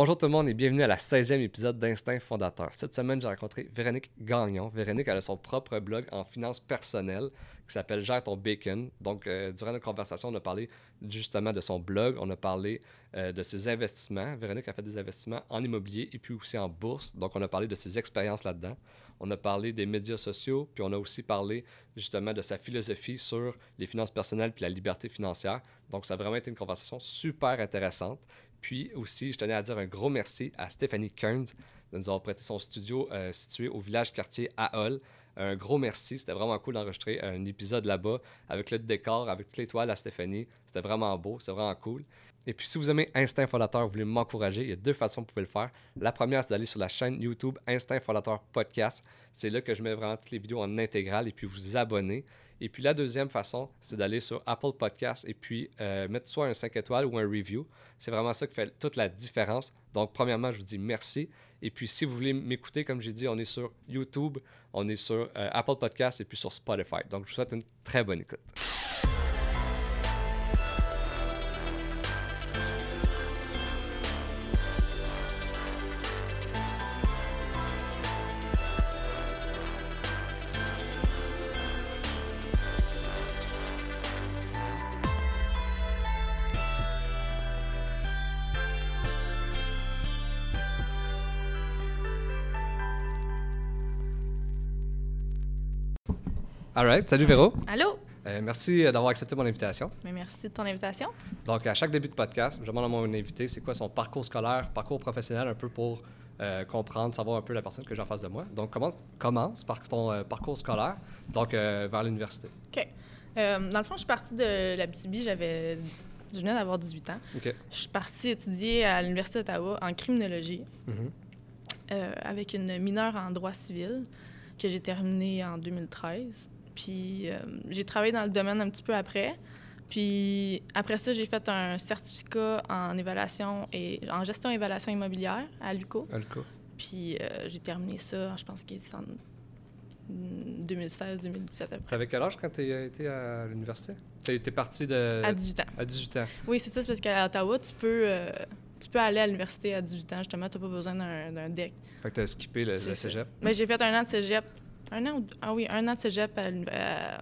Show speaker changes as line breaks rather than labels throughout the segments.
Bonjour tout le monde et bienvenue à la 16e épisode d'Instinct Fondateur. Cette semaine, j'ai rencontré Véronique Gagnon. Véronique, a son propre blog en finances personnelles qui s'appelle Gère ton bacon. Donc, euh, durant notre conversation, on a parlé justement de son blog, on a parlé euh, de ses investissements. Véronique a fait des investissements en immobilier et puis aussi en bourse. Donc, on a parlé de ses expériences là-dedans. On a parlé des médias sociaux, puis on a aussi parlé justement de sa philosophie sur les finances personnelles puis la liberté financière. Donc, ça a vraiment été une conversation super intéressante. Puis aussi, je tenais à dire un gros merci à Stéphanie Kearns de nous avoir prêté son studio euh, situé au village quartier à Hall. Un gros merci. C'était vraiment cool d'enregistrer un épisode là-bas avec le décor, avec toutes les toiles à Stéphanie. C'était vraiment beau, c'était vraiment cool. Et puis, si vous aimez Instinct Fondateur, vous voulez m'encourager, il y a deux façons que vous pouvez le faire. La première, c'est d'aller sur la chaîne YouTube Instinct Fondateur Podcast. C'est là que je mets vraiment toutes les vidéos en intégrale et puis vous abonner. Et puis la deuxième façon, c'est d'aller sur Apple Podcast et puis euh, mettre soit un 5 étoiles ou un review. C'est vraiment ça qui fait toute la différence. Donc, premièrement, je vous dis merci. Et puis, si vous voulez m'écouter, comme j'ai dit, on est sur YouTube, on est sur euh, Apple Podcast et puis sur Spotify. Donc, je vous souhaite une très bonne écoute. All right. Salut Véro.
Allô?
Euh, merci euh, d'avoir accepté mon invitation.
Mais merci de ton invitation.
Donc, à chaque début de podcast, je demande à mon invité c'est quoi son parcours scolaire, parcours professionnel, un peu pour euh, comprendre, savoir un peu la personne que j'ai en face de moi. Donc, comment commence par ton euh, parcours scolaire, donc vers l'université.
OK. Dans le fond, je suis partie de la BTB, j'avais... Je venais d'avoir 18 ans.
OK.
Je suis partie étudier à l'Université d'Ottawa en criminologie
Mhm.
euh, avec une mineure en droit civil que j'ai terminée en 2013. Puis euh, j'ai travaillé dans le domaine un petit peu après. Puis après ça, j'ai fait un certificat en évaluation et en gestion et évaluation immobilière à l'UCO.
Alco.
Puis euh, j'ai terminé ça, je pense qu'il est en 2016-2017 après.
T'avais quel âge quand tu été à l'université? Tu parti de...
À 18 ans.
à 18 ans.
Oui, c'est ça, c'est parce qu'à Ottawa, tu peux, euh, tu peux aller à l'université à 18 ans, justement, tu n'as pas besoin d'un DEC.
Fait que tu as skippé le, cégep.
Mais j'ai fait un an de cégep. Un an Ah oui, un an de cégep à,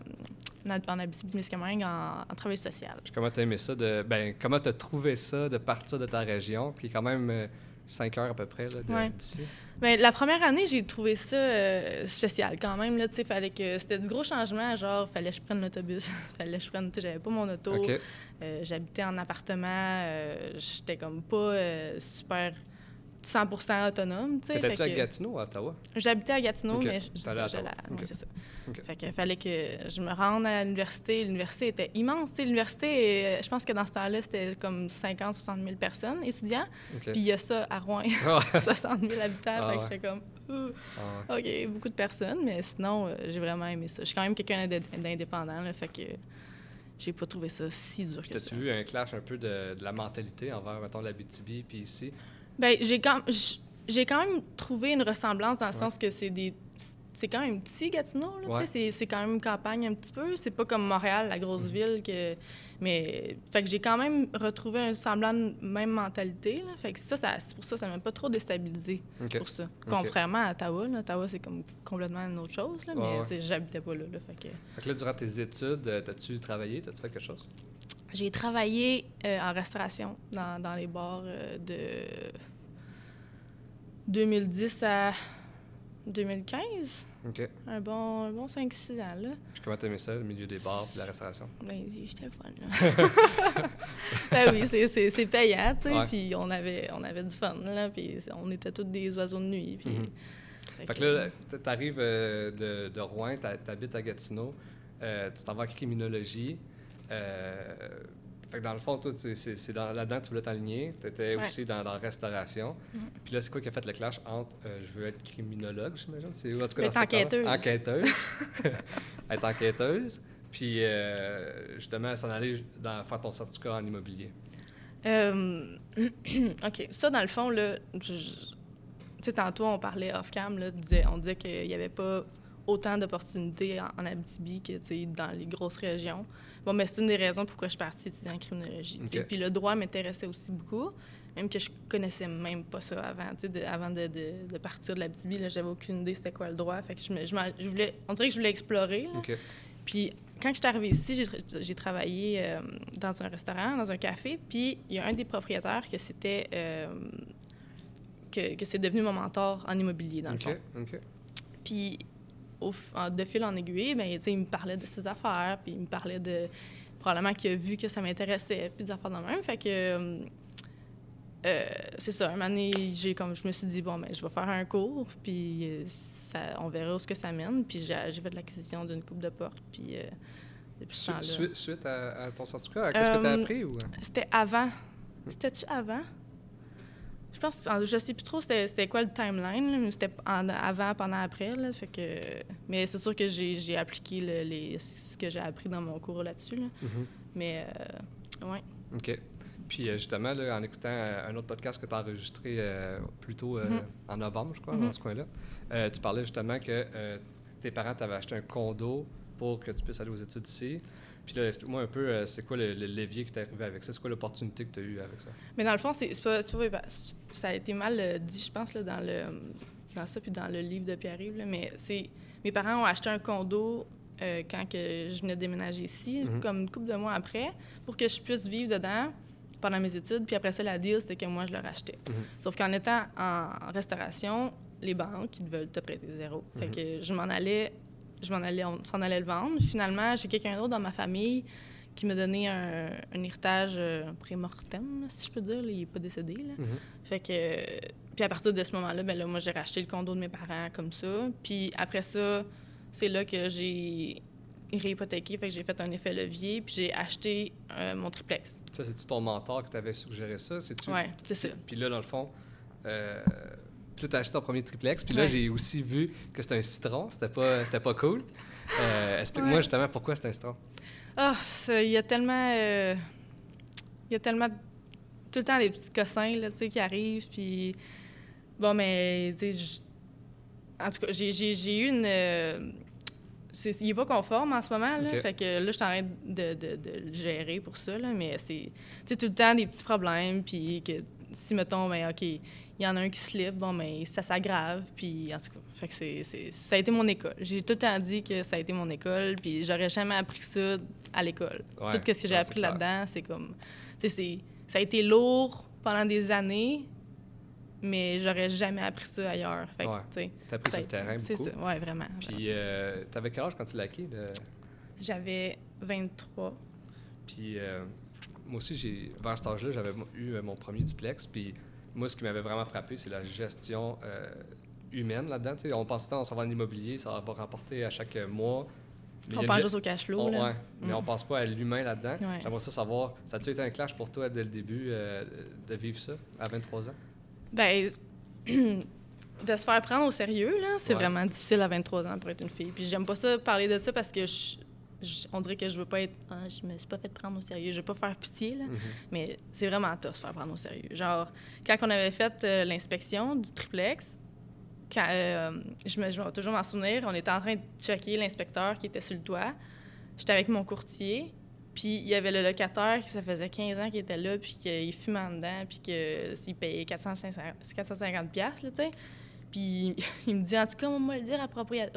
en Abitibi-Témiscamingue en, en travail social.
Puis comment t'as aimé ça? De, ben, comment t'as trouvé ça de partir de ta région, qui est quand même 5 heures à peu près là, de-
Ouais.
d'ici?
Mais la première année, j'ai trouvé ça euh, spécial quand même. Là, fallait que c'était du gros changement. Genre, fallait que je prenne l'autobus. fallait que je prenne. J'avais pas mon auto. Euh, J'habitais en appartement. euh, J'étais comme pas euh, super 100% autonome. tu
T'étais-tu à Gatineau à Ottawa?
J'habitais à Gatineau, mais je-
T'allais à Ottawa.
c'est ça. Fait qu'il fallait que je me rende à l'université. L'université était immense. tu L'université, euh, je pense que dans ce temps-là, c'était comme 50 60 000 personnes, étudiants. Puis il y a ça à Rouen,
Ah,
60 000 habitants.
Ah
fait que
ouais.
j'étais comme,
ah.
OK, beaucoup de personnes, mais sinon, euh, j'ai vraiment aimé ça. Je suis quand même quelqu'un d'in- d'indépendant, fait que j'ai pas trouvé ça si dur que ça.
T'as-tu vu un clash un peu de, de la mentalité envers, mettons, la BTB puis ici?
Ben, j'ai quand, j'ai quand même trouvé une ressemblance dans le
Ouais.
sens que c'est des. C'est quand même petit, Gatineau. Là,
Ouais.
c'est, c'est quand même campagne un petit peu. C'est pas comme Montréal, la grosse
Mhm.
ville. que Mais fait que j'ai quand même retrouvé un semblant de même mentalité. Là. Fait que ça, ça, c'est pour ça que ça m'a pas trop déstabilisé pour ça. Contrairement à Ottawa. Là. Ottawa, c'est comme complètement une autre chose. Là,
Ouais,
mais
ouais.
j'habitais pas là. là, fait que...
Fait que là, durant tes études, euh, t'as-tu travaillé? T'as-tu fait quelque chose?
J'ai travaillé euh, en restauration dans, dans les bars euh, de 2010 à 2015.
OK.
Un bon, un bon 5-6 ans, là.
Puis comment t'aimais ça, le milieu des bars et la restauration?
Ben, j'étais fun, là. ben oui, c'est- payant, tu sais. Puis on avait, on avait du fun, là. Puis on était tous des oiseaux de nuit. Puis...
Fait que là, t'arrives euh, de, de Rouen, t'habites à Gatineau, euh, tu t'en vas en criminologie. Euh, fait que dans le fond, toi, c'est c'est dans- là-dedans que tu voulais t'aligner. Tu étais
Ouais.
aussi dans, dans la restauration.
Mhm.
Puis là, c'est quoi qui a fait le clash entre euh, je veux être criminologue, j'imagine? C'est en tout cas, dans
enquêteuse.
Enquêteuse. être enquêteuse. Puis euh, justement, s'en aller dans, faire ton certificat en immobilier.
Euh, OK. Ça, dans le fond, là, tu sais, tantôt, on parlait off-cam, là, disait, on disait qu'il n'y avait pas autant d'opportunités en, en Abitibi que, dans les grosses régions. Bon, mais c'est une des raisons pourquoi je suis partie étudier en criminologie. Puis le droit m'intéressait aussi beaucoup, même que je connaissais même pas ça avant. De, avant de, de, de, partir de la BTB, j'avais aucune idée c'était quoi le droit. Fait que je, me, je, voulais, on dirait que je voulais explorer. Puis quand je suis arrivée ici, j'ai travaillé euh, dans un restaurant, dans un café, puis il y a un des propriétaires que c'était... Euh, que, que c'est devenu mon mentor en immobilier, dans le fond. Puis, au, de fil en aiguille, ben, il me parlait de ses affaires, puis il me parlait de... Probablement qu'il a vu que ça m'intéressait, puis des affaires de même. Fait que... Euh, c'est ça, un donné, j'ai comme, je me suis dit, bon, ben, je vais faire un cours, puis on verra où ce que ça mène. Puis j'ai fait de l'acquisition d'une coupe de porte. Puis euh,
depuis ce temps-là. Suite, à, ton certificat, qu'est-ce que tu as euh, appris? ou?
C'était avant. C'était-tu avant? Je pense, je sais plus trop c'était quoi le timeline, mais c'était avant, pendant, après. Là, fait que, mais c'est sûr que j'ai appliqué les, ce que j'ai appris dans mon cours là-dessus. Mm-hmm. Mais, euh, ouais.
OK. Puis justement, là, en écoutant un autre podcast que tu as enregistré plus tôt mm-hmm. en novembre, je crois, dans mm-hmm. ce coin-là, euh, tu parlais justement que euh, tes parents t'avaient acheté un condo pour que tu puisses aller aux études ici. Puis là, explique-moi un peu, euh, c'est quoi le, levier qui t'est arrivé avec ça? C'est quoi l'opportunité que tu as eue avec ça?
Mais dans le fond, c'est pas, pas, ça a été mal dit, je pense, là, dans, le, dans ça, puis dans le livre de Pierre-Yves. Mais c'est mes parents ont acheté un condo quand que je venais de déménager ici, mm-hmm. comme une couple de mois après, pour que je puisse vivre dedans pendant mes études. Puis après ça, la deal, c'était que moi, je le rachetais. Mm-hmm. Sauf qu'en étant en restauration, les banques, ils veulent te prêter zéro. Fait mhm. que je m'en allais, je m'en allais, on s'en allait le vendre. Finalement, j'ai quelqu'un d'autre dans ma famille qui m'a donné un, héritage euh, pré-mortem, si je peux dire. il n'est pas décédé. Là. Mhm. Fait que... Puis à partir de ce moment-là, ben là, moi, j'ai racheté le condo de mes parents comme ça. Puis après ça, c'est là que j'ai réhypothéqué, fait que j'ai fait un effet levier, puis j'ai acheté euh, mon triplex.
Ça, c'est-tu ton mentor qui t'avait suggéré ça?
Oui, c'est ça.
Puis là, dans le fond, euh, puis là, acheté ton premier triplex. Puis là, j'ai aussi vu que c'était un citron. C'était pas, c'était pas cool. Euh, explique-moi justement pourquoi c'est un citron.
Ah, il y a tellement. Euh, il y a tellement. Tout le temps des petits cossins là, qui arrivent. Puis. Bon, mais. En tout cas, j'ai eu une. Euh, il n'est pas conforme en ce moment. Là, Fait que là, je suis en train de, de, de, le gérer pour ça. Là, mais c'est tout le temps des petits problèmes. Puis que si, mettons, ben, OK, il y en a un qui slip, bon, mais ça s'aggrave, puis en tout cas, fait que c'est, ça a été mon école. J'ai tout le temps dit que ça a été mon école, puis j'aurais jamais appris ça à l'école. tout ce que j'ai appris là-dedans, c'est comme, tu sais, ça a été lourd pendant des années, mais j'aurais jamais appris ça ailleurs.
Fait ouais. tu T'as appris sur le terrain beaucoup. C'est ça,
ouais, vraiment.
Puis, euh, t'avais quel âge quand tu l'as acquis?
J'avais 23.
Puis, euh, moi aussi, j'ai, vers cet âge-là, j'avais eu euh, mon premier duplex, puis moi, ce qui m'avait vraiment frappé, c'est la gestion euh, humaine là-dedans. on pense tant on s'en va en immobilier, ça va rapporter à chaque mois.
on pense juste au cash flow.
là. mais on mm. pense pas à l'humain là-dedans. J'aimerais ça savoir, ça a-tu été un clash pour toi dès le début euh, de vivre ça à 23 ans?
Ben, de se faire prendre au sérieux, là, c'est vraiment difficile à 23 ans pour être une fille. Puis j'aime pas ça parler de ça parce que je, on dirait que je veux pas être. Ah, je me suis pas fait prendre au sérieux. Je veux pas faire pitié, là. Mm-hmm. Mais c'est vraiment tough se faire prendre au sérieux. Genre, quand on avait fait euh, l'inspection du triplex, quand, euh, je, me, je vais toujours m'en souvenir, on était en train de checker l'inspecteur qui était sur le toit. J'étais avec mon courtier, puis il y avait le locataire qui ça faisait 15 ans qu'il était là, puis qu'il fumait en dedans, puis qu'il payait 450, 450 tu sais. Puis il me dit, en tout cas, moi, le dire à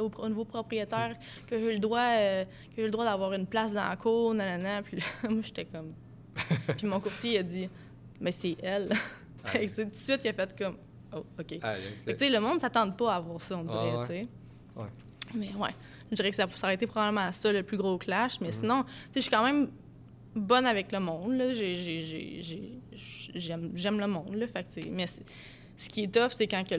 au, nouveau propriétaire que j'ai le droit, euh, que le droit d'avoir une place dans la cour, nanana. Puis moi, j'étais comme. puis mon courtier, il a dit, mais c'est elle. tout de suite, il a fait comme, oh, OK. tu sais, le monde ne s'attend pas à voir ça, on dirait, tu sais. Ouais. Mais ouais, je dirais que ça, ça, aurait été probablement ça le plus gros clash. Mais mm-hmm. sinon, tu sais, je suis quand même bonne avec le monde, là. J'aime le monde, là. Fait que, mais ce qui est tough, c'est quand que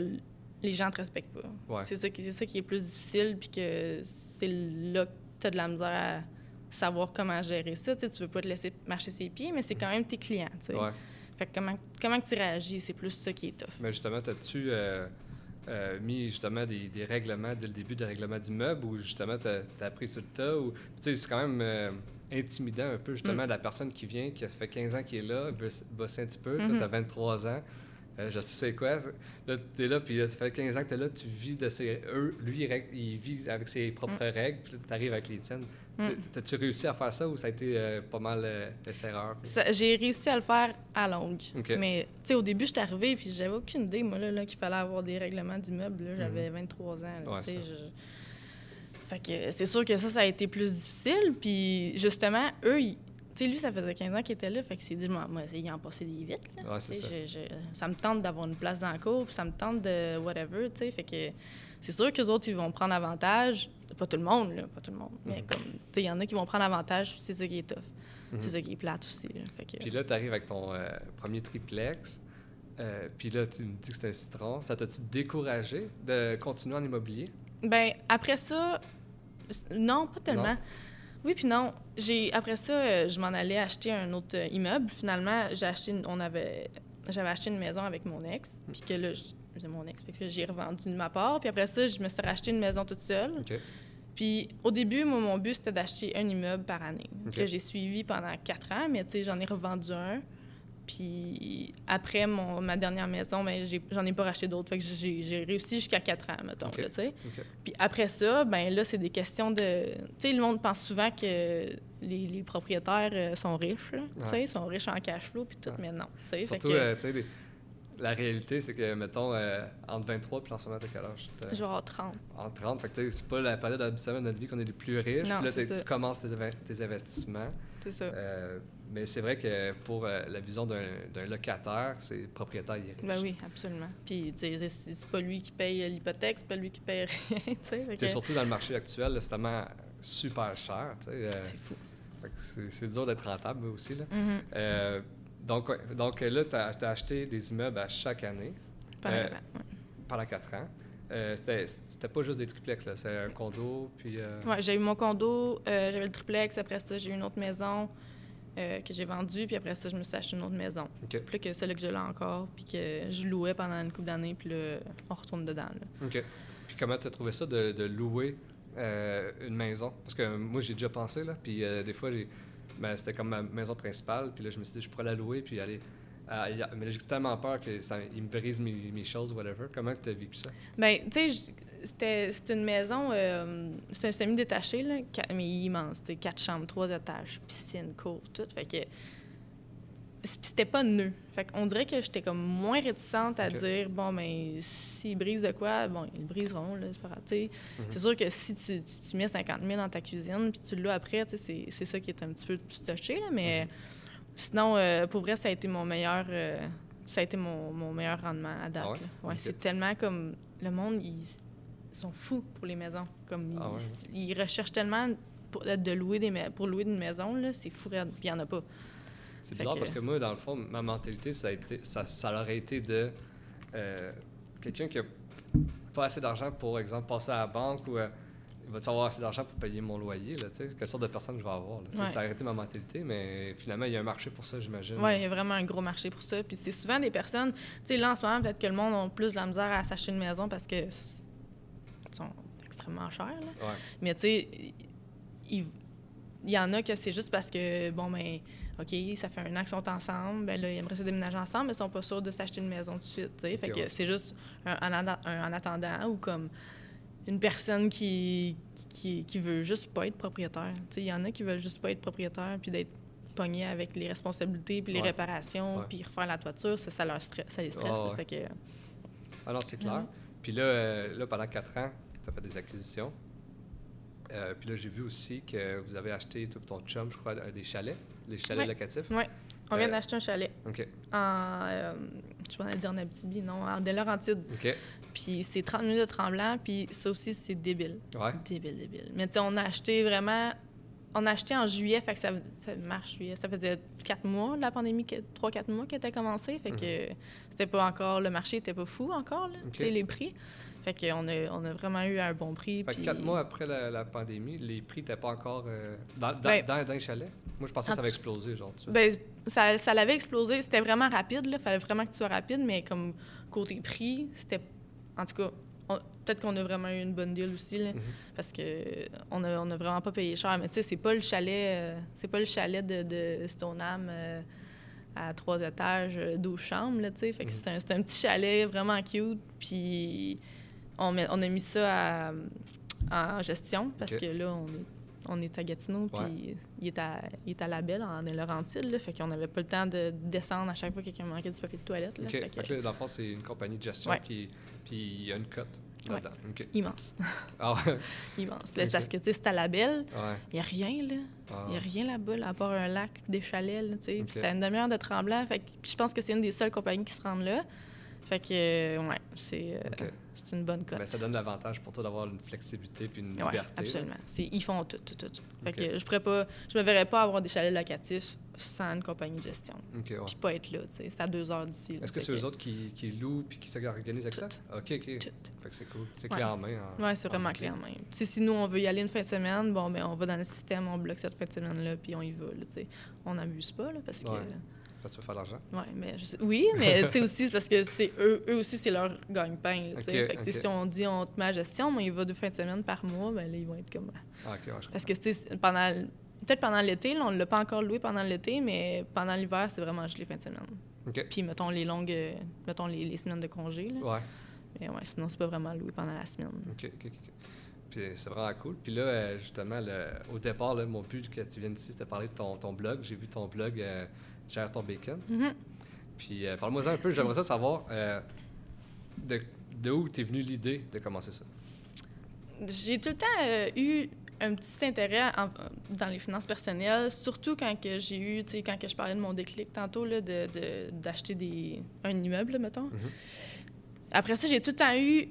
les gens te respectent pas. C'est ça, qui, ça qui est plus difficile, puis que c'est là que tu as de la misère à savoir comment gérer ça. Tu, tu veux pas te laisser marcher ses pieds, mais c'est quand même tes clients. Fait que comment, comment tu réagis, c'est plus ça qui est tough.
Mais justement, as-tu euh, euh, mis justement des, des, règlements dès le début, des règlements d'immeuble, ou justement tu as, appris sur le tas? Ou, c'est quand même euh, intimidant un peu, justement, mm. la personne qui vient, qui a fait 15 ans qui est là, bosser un petit peu, toi, tu as 23 ans. Euh, je sais c'est quoi. Là, tu es là, puis ça fait 15 ans que tu es là, tu vis de ses. Eux, lui, il, vit avec ses propres mm. règles, puis tu arrives avec les tiennes. Mm. T'as-tu réussi à faire ça ou ça a été euh, pas mal euh, erreurs?
J'ai réussi à le faire à longue. Mais, tu sais, au début, je suis arrivée, puis j'avais aucune idée, moi, là, qu'il fallait avoir des règlements d'immeuble. J'avais 23 mm-hmm. ans. Là, Fait que c'est sûr que ça, ça a été plus difficile. Puis, justement, eux, ils sais, lui, ça faisait 15 ans qu'il était là, fait que c'est dit, moi, moi en passer des vite.
Là. Ouais, c'est ça.
ça me tente d'avoir une place dans la cour, puis ça me tente de whatever, tu sais. Fait que c'est sûr que les autres, ils vont prendre avantage. Pas tout le monde, là, pas tout le monde. Mais mhm. comme, tu sais, il y en a qui vont prendre avantage, c'est ça qui est tough. C'est mhm. ça qui est plate aussi. Là. Fait que...
Puis là, tu arrives avec ton euh, premier triplex. Euh, puis là, tu me dis que c'est un citron. Ça t'a-tu découragé de continuer en immobilier?
Ben après ça, non, pas tellement. Oui, puis non. J'ai après ça, euh, je m'en allais acheter un autre euh, immeuble. Finalement, j'ai acheté, on avait, j'avais acheté une maison avec mon ex, hmm. puis que là, j'ai mon ex, puis que j'ai revendu de ma part. Puis après ça, je me suis racheté une maison toute seule. Puis au début, moi, mon but c'était d'acheter un immeuble par année que j'ai suivi pendant quatre ans, mais tu sais, j'en ai revendu un. Puis après mon, ma dernière maison, ben, j'en ai, pas racheté d'autres. Fait que j'ai réussi jusqu'à 4 ans, mettons. Là, Puis après ça, ben là, c'est des questions de. Tu sais, le monde pense souvent que les, propriétaires euh, sont riches. Tu sais, sont riches en cash flow, puis tout, mais non.
Surtout, euh, tu sais, la réalité, c'est que, mettons, euh, entre 23 puis en ce moment, t'as quel âge?
Genre 30.
En 30. Fait que, c'est pas la période habituelle de notre vie qu'on est les plus riches.
Non,
puis là, tu commences tes, tes investissements.
C'est ça.
Mais c'est vrai que pour euh, la vision d'un locataire, c'est propriétaire il est riche.
Ben oui, absolument. Puis c'est pas lui qui paye l'hypothèque, c'est pas lui qui paye rien.
C'est surtout dans le marché actuel, c'est tellement super cher.
Euh, c'est fou.
C'est dur d'être rentable aussi. Là.
Mm-hmm.
Euh, donc, donc là, tu as, acheté des immeubles à chaque année.
Pendant quatre ans.
Pendant quatre ans. c'était pas juste des triplex, c'est un condo, puis...
Oui, j'ai eu mon condo, j'avais le triplex, après ça, j'ai eu une autre maison, euh, que j'ai vendu, puis après ça, je me suis acheté une autre maison. Plus que celle que j'ai là encore, puis que je louais pendant une couple d'années, puis là, on retourne dedans.
OK. Puis comment tu as trouvé ça de, louer euh, une maison? Parce que moi, j'ai déjà pensé, là, puis euh, des fois, ben, c'était comme ma maison principale, puis là, je me suis dit, je pourrais la louer, puis aller... mais j'ai tellement peur qu'il me brise mes, mes choses, whatever. Comment tu as vécu ça?
Bien, tu sais, c'était une maison, euh, c'est un semi-détaché, là, mais immense. C'était quatre chambres, trois étages, piscine, cour, tout. Fait que c'était pas nœud. Fait qu'on dirait que j'étais comme moins réticente à dire bon ben s'ils brisent de quoi, bon ils le briseront là, c'est pas grave. Mm-hmm. C'est sûr que si tu, tu, mets 50 000 dans ta cuisine puis tu l'as après, c'est ça qui est un petit peu plus touché là, mais mm-hmm. Sinon euh, pour vrai ça a été mon meilleur euh, ça a été mon, mon, meilleur rendement à date. Ah ouais? c'est tellement comme le monde il sont fous pour les maisons. Comme ah ils, recherchent tellement pour, de louer des pour louer une maison, là, c'est fou, puis il n'y en a pas.
C'est bizarre parce que moi, dans le fond, ma mentalité, ça, a été, ça, ça aurait été de euh, quelqu'un qui a pas assez d'argent pour, exemple, passer à la banque ou euh, il va avoir assez d'argent pour payer mon loyer, là, quelle sorte de personne je vais avoir. Ça a été ma mentalité, mais finalement, il y a un marché pour ça, j'imagine.
Oui, il y a vraiment un gros marché pour ça. Puis c'est souvent des personnes, tu sais, là, en ce moment, peut-être que le monde a plus de la misère à s'acheter une maison parce que sont extrêmement chers. Mais tu sais, il, y en a que c'est juste parce que, bon, ben, OK, ça fait un an qu'ils sont ensemble, ben là, ils aimeraient se déménager ensemble, mais ils sont pas sûrs de s'acheter une maison tout de suite, tu sais. fait que c'est juste un, en attendant ou comme une personne qui, qui, qui, veut juste pas être propriétaire. Il y en a qui veulent juste pas être propriétaire puis d'être pogné avec les responsabilités puis les réparations puis refaire la toiture, ça, ça, leur stress, ça les stresse. fait que...
Alors, c'est clair. Puis là, euh, là, pendant quatre ans, tu as fait des acquisitions. Euh, puis là, j'ai vu aussi que vous avez acheté, tout ton chum, je crois, des chalets, des chalets locatifs.
On vient euh, d'acheter un chalet.
OK.
En, je vais dire en Abitibi, non, en Delorantide.
OK.
Puis c'est 30 minutes de Tremblant, puis ça aussi, c'est débile.
Ouais.
Débile, débile. Mais tu sais, on a acheté vraiment... On a acheté en juillet, fait que ça, ça marche juillet. Ça faisait quatre mois, la pandémie, trois, quatre mois qui était commencé. Fait que mhm. c'était pas encore... Le marché était pas fou encore, là, tu sais, les prix. Fait qu'on a, on a vraiment eu un bon prix.
Fait quatre mois après la, pandémie, les prix n'étaient pas encore euh, dans, dans, ben, dans, chalet? Moi, je pensais que ça avait explosé, genre.
Ben, ça, ça l'avait explosé. C'était vraiment rapide, là. fallait vraiment que tu sois rapide, mais comme côté prix, c'était... En tout cas, peut-être qu'on a vraiment eu une bonne deal aussi, là, mm-hmm. parce que on a, on a vraiment pas payé cher. Mais tu sais, c'est pas le chalet... Euh, c'est pas le chalet de, de Stoneham... Euh, à trois étages, euh, 12 chambres, là, tu sais. Fait que
Mhm.
c'est un, c'est un petit chalet vraiment cute. Puis on, met- on a mis ça à- en gestion parce que là, on est, on est à Gatineau, puis il est à, il est à la Belle, en Laurentide, là. Fait qu'on n'avait pas le temps de descendre à chaque fois que quelqu'un manquait du papier de toilette, là.
OK.
Fait
Fait
que-
que là, dans le fond, c'est une compagnie de gestion
Ouais.
qui. Puis il y a une cote
Ouais.
là-dedans. OK.
Immense.
Ah ouais.
Immense. Ben, parce que, tu sais, c'est à la Belle,
Ouais.
il n'y a rien, là.
Ah.
Il n'y a rien là-bas, là, à part un lac des chalets, tu sais. Puis. C'était une demi-heure de Tremblant. Fait je pense que c'est une des seules compagnies qui se rendent là. Fait que, euh, ouais, c'est euh, c'est une bonne cote.
Ben, ça donne l'avantage pour toi d'avoir une flexibilité puis une
ouais,
liberté.
absolument. Ils font tout, tout, tout. Fait que je pourrais pas... Je me verrais pas avoir des chalets locatifs sans une compagnie de gestion.
OK, ouais.
Puis pas être là, tu sais. C'est à deux heures d'ici.
Est-ce que c'est eux autres qui, qui louent puis qui s'organisent avec ça? OK, OK.
Tout.
Fait que c'est cool. C'est
Ouais.
clé en main. en-
Ouais, c'est
en
vraiment clé en main. Si nous, on veut y aller une fin de semaine, bon, ben on va dans le système, on bloque cette fin de semaine-là, puis on y va, tu sais. On n'abuse pas, là, parce que...
Parce que tu veux faire de l'argent?
Ouais, mais je sais- oui, mais tu sais aussi, c'est parce que c'est eux, eux aussi, c'est leur gagne-pain. fait que, si on dit on te met à gestion, mais il va deux fins de semaine par mois, ben là, ils vont être comme.
Ah, OK, ouais, je
Parce que pendant. Peut-être pendant l'été, là, on ne l'a pas encore loué pendant l'été, mais pendant l'hiver, c'est vraiment juste les fins de semaine.
OK.
Puis, mettons, les longues. euh, Mettons, les, les semaines de congé, là.
Ouais.
Mais ouais, sinon, c'est pas vraiment loué pendant la semaine.
OK, OK, OK. Puis c'est vraiment cool. Puis là, euh, justement, le- au départ, là, mon but que tu viennes ici, c'était de parler de ton, ton blog. J'ai vu ton blog euh, Gère ton bacon.
Mhm.
Puis euh, parle-moi un peu, j'aimerais ça savoir euh, de, de où t'es venue l'idée de commencer ça?
J'ai tout le temps euh, eu un petit intérêt en- dans les finances personnelles, surtout quand que j'ai eu, tu sais, quand que je parlais de mon déclic tantôt, là, de, de- d'acheter des, un immeuble, mettons.
Mhm.
Après ça, j'ai tout le temps eu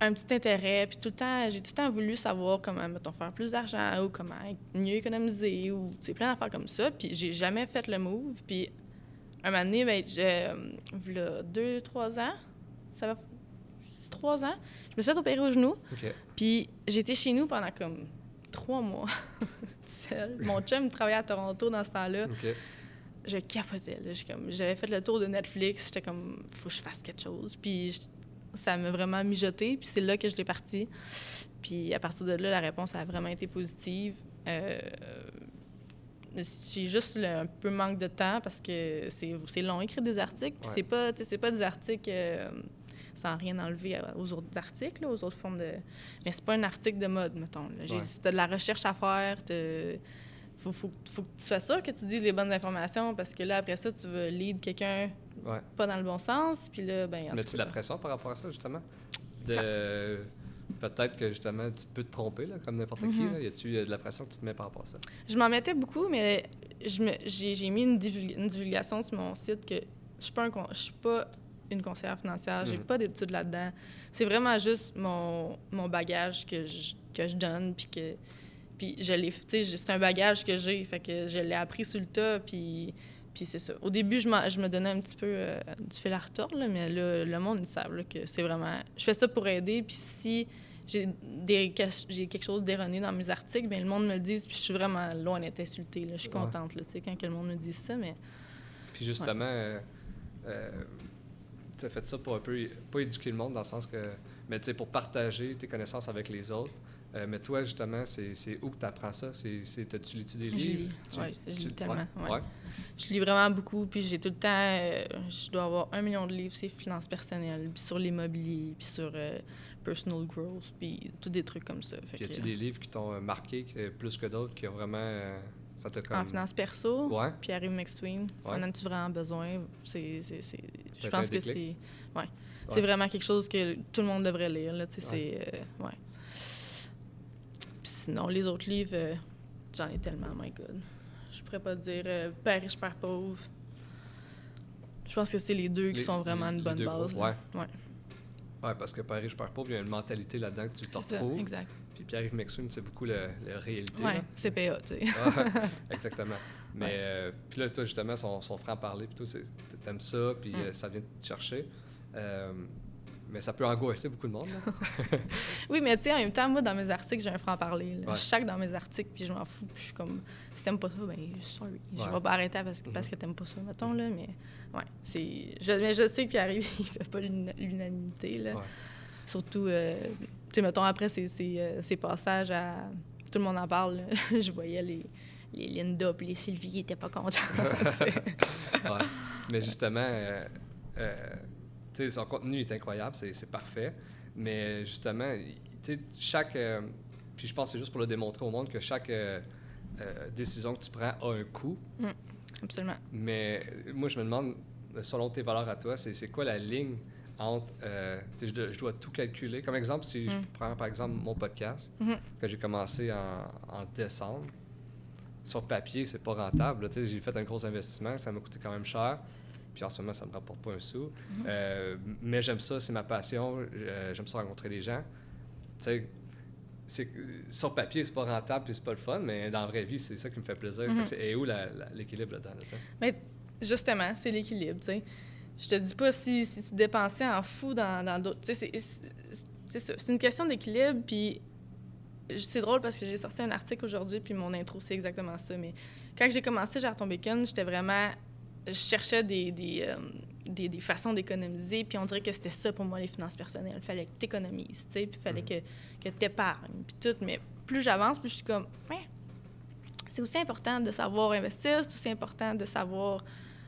un petit intérêt, puis tout le temps, j'ai tout le temps voulu savoir comment, mettons, faire plus d'argent ou comment mieux économiser ou, tu sais, plein d'affaires comme ça. Puis j'ai jamais fait le move. Puis un moment donné, ben, je, euh, v'là deux, trois ans, ça va, trois ans, je me suis fait opérer au genou. Puis j'étais chez nous pendant comme trois mois, toute seule. Mon chum travaillait à Toronto dans ce temps-là.
OK.
Je capotais. là. J'ai J'avais fait le tour de Netflix. J'étais comme, faut que je fasse quelque chose. Puis ça m'a vraiment mijoté. Puis c'est là que je l'ai parti. Puis à partir de là, la réponse a vraiment été positive. Euh, j'ai juste le- un peu manque de temps parce que c'est c'est long écrire des articles. Puis c'est pas, pas des articles euh, sans rien enlever aux autres articles, là, aux autres formes de. Mais c'est pas un article de mode, mettons. J'ai
Ouais.
t'as de la recherche à faire. t'as- Faut, faut, faut que tu sois sûr que tu dises les bonnes informations parce que là, après ça, tu vas lead quelqu'un
Ouais.
pas dans le bon sens. Puis là, ben.
Tu mets-tu de la pression par rapport à ça, justement? De... Peut-être que, justement, tu peux te tromper, là, comme n'importe qui.
Mhm.
Là. Y a-tu euh, de la pression que tu te mets par rapport à ça?
Je m'en mettais beaucoup, mais j'ai mis une, divulg- une divulgation sur mon site que je suis pas, un con- je suis pas une conseillère financière, j'ai
Mhm.
pas d'études là-dedans. C'est vraiment juste mon, mon bagage que je, que je donne, puis que puis je l'ai, tu sais, c'est un bagage que j'ai, fait que je l'ai appris sur le tas, puis puis c'est ça. Au début, je, je me donnais un petit peu euh, du fil à retordre, là, mais là, le monde, ils savent là, que c'est vraiment... Je fais ça pour aider, puis si j'ai des j'ai quelque chose d'erroné dans mes articles, bien, le monde me le dit, puis je suis vraiment loin d'être insultée. Là. Je suis
Ouais.
contente là, tu sais, quand que le monde me dit ça, mais
Puis justement, euh, euh, tu as fait ça pour un peu, pas éduquer le monde dans le sens que, mais tu sais, pour partager tes connaissances avec les autres. Euh, mais toi, justement, c'est c'est où que tu apprends ça? C'est, c'est, t'as-tu lu des livres?
Ouais, je lis tellement, ouais.
ouais.
je lis vraiment beaucoup, puis j'ai tout le temps... euh, je dois avoir un million de livres sur les finances personnelles, puis sur l'immobilier, puis sur euh, personal growth, puis tous des trucs comme ça. Fait
Puis y a-tu des livres qui t'ont marqué qui- plus que d'autres qui ont vraiment. ça comme.
En finance perso,
Ouais.
Pierre-Yves McSween,
Ouais.
en as-tu vraiment besoin? C'est, c'est, c'est- je pense que c'est... Ouais. C'est vraiment quelque chose que tout le monde devrait lire, là, tu sais, c'est... euh. Puis sinon, les autres livres, euh, j'en ai tellement, my God. Je pourrais pas te dire euh, Père riche, Père pauvre. Je pense que c'est les deux qui
Les-
sont vraiment
les-
une bonne
deux
base.
gros,
là. Ouais.
Ouais, parce que Père riche, Père pauvre, il y a une mentalité là-dedans que tu te
C'est ça,
retrouves.
exact.
Puis Pierre-Yves McSween, c'est beaucoup le- la réalité.
Ouais,
là.
CPA, tu sais.
Ah, exactement. Mais
Ouais.
euh, puis là, toi, justement, son, son franc-parler, puis tout, t'aimes ça, puis
Mm.
euh, ça vient te chercher. Mais ça peut angoisser beaucoup de monde.
Oui, mais tu sais, en même temps, moi, dans mes articles, j'ai un franc-parler.
Ouais.
Je chaque dans mes articles, puis je m'en fous. Puis je suis comme, si t'aimes pas ça, ben, sorry. Je
Ouais.
vais pas arrêter parce que,
Mhm.
parce que t'aimes pas ça, mettons, là. Mais, ouais, c'est... Je, mais je sais qu'il arrive, il fait pas l'una- l'unanimité, là.
Ouais.
Surtout, euh, tu sais, mettons, après ces, ces, euh, ces passages à... Tout le monde en parle, là. je voyais les, les Linda et les Sylvie n'étaient pas contents.
ouais. Mais justement, euh, euh, son contenu est incroyable, c'est parfait. Mais justement, chaque. Euh, puis je pense que c'est juste pour le démontrer au monde que chaque décision que tu prends a un coût.
Mm, absolument.
Mais moi, je me demande, selon tes valeurs à toi, c'est quoi la ligne entre. je, dois, tout calculer. Comme exemple, si je mm. prends par exemple mon podcast, mm-hmm. que j'ai commencé en décembre sur papier, c'est pas rentable. J'ai fait un gros investissement, ça m'a coûté quand même cher. Puis en ce moment, ça me rapporte pas un sou. Mm-hmm. Euh, mais j'aime ça, c'est ma passion. Euh, j'aime ça rencontrer les gens. Tu sais, sur papier, c'est pas rentable puis c'est pas le fun, mais dans la vraie vie, c'est ça qui me fait plaisir. Mm-hmm. Et où l'équilibre là-dedans?
mais justement, c'est l'équilibre. Je te dis pas si, si, tu dépensais en fou dans d'autres. c'est une question d'équilibre. Puis c'est drôle parce que j'ai sorti un article aujourd'hui, puis mon intro, c'est exactement ça. Mais quand j'ai commencé Gère ton bacon, j'étais vraiment. Je cherchais des, des, euh, des, des façons d'économiser, puis on dirait que c'était ça pour moi, les finances personnelles. Il fallait que tu économises, tu sais, puis il fallait que, que tu épargnes, puis tout. Mais plus j'avance, plus je suis comme, ouais, c'est aussi important de savoir investir, c'est aussi important de savoir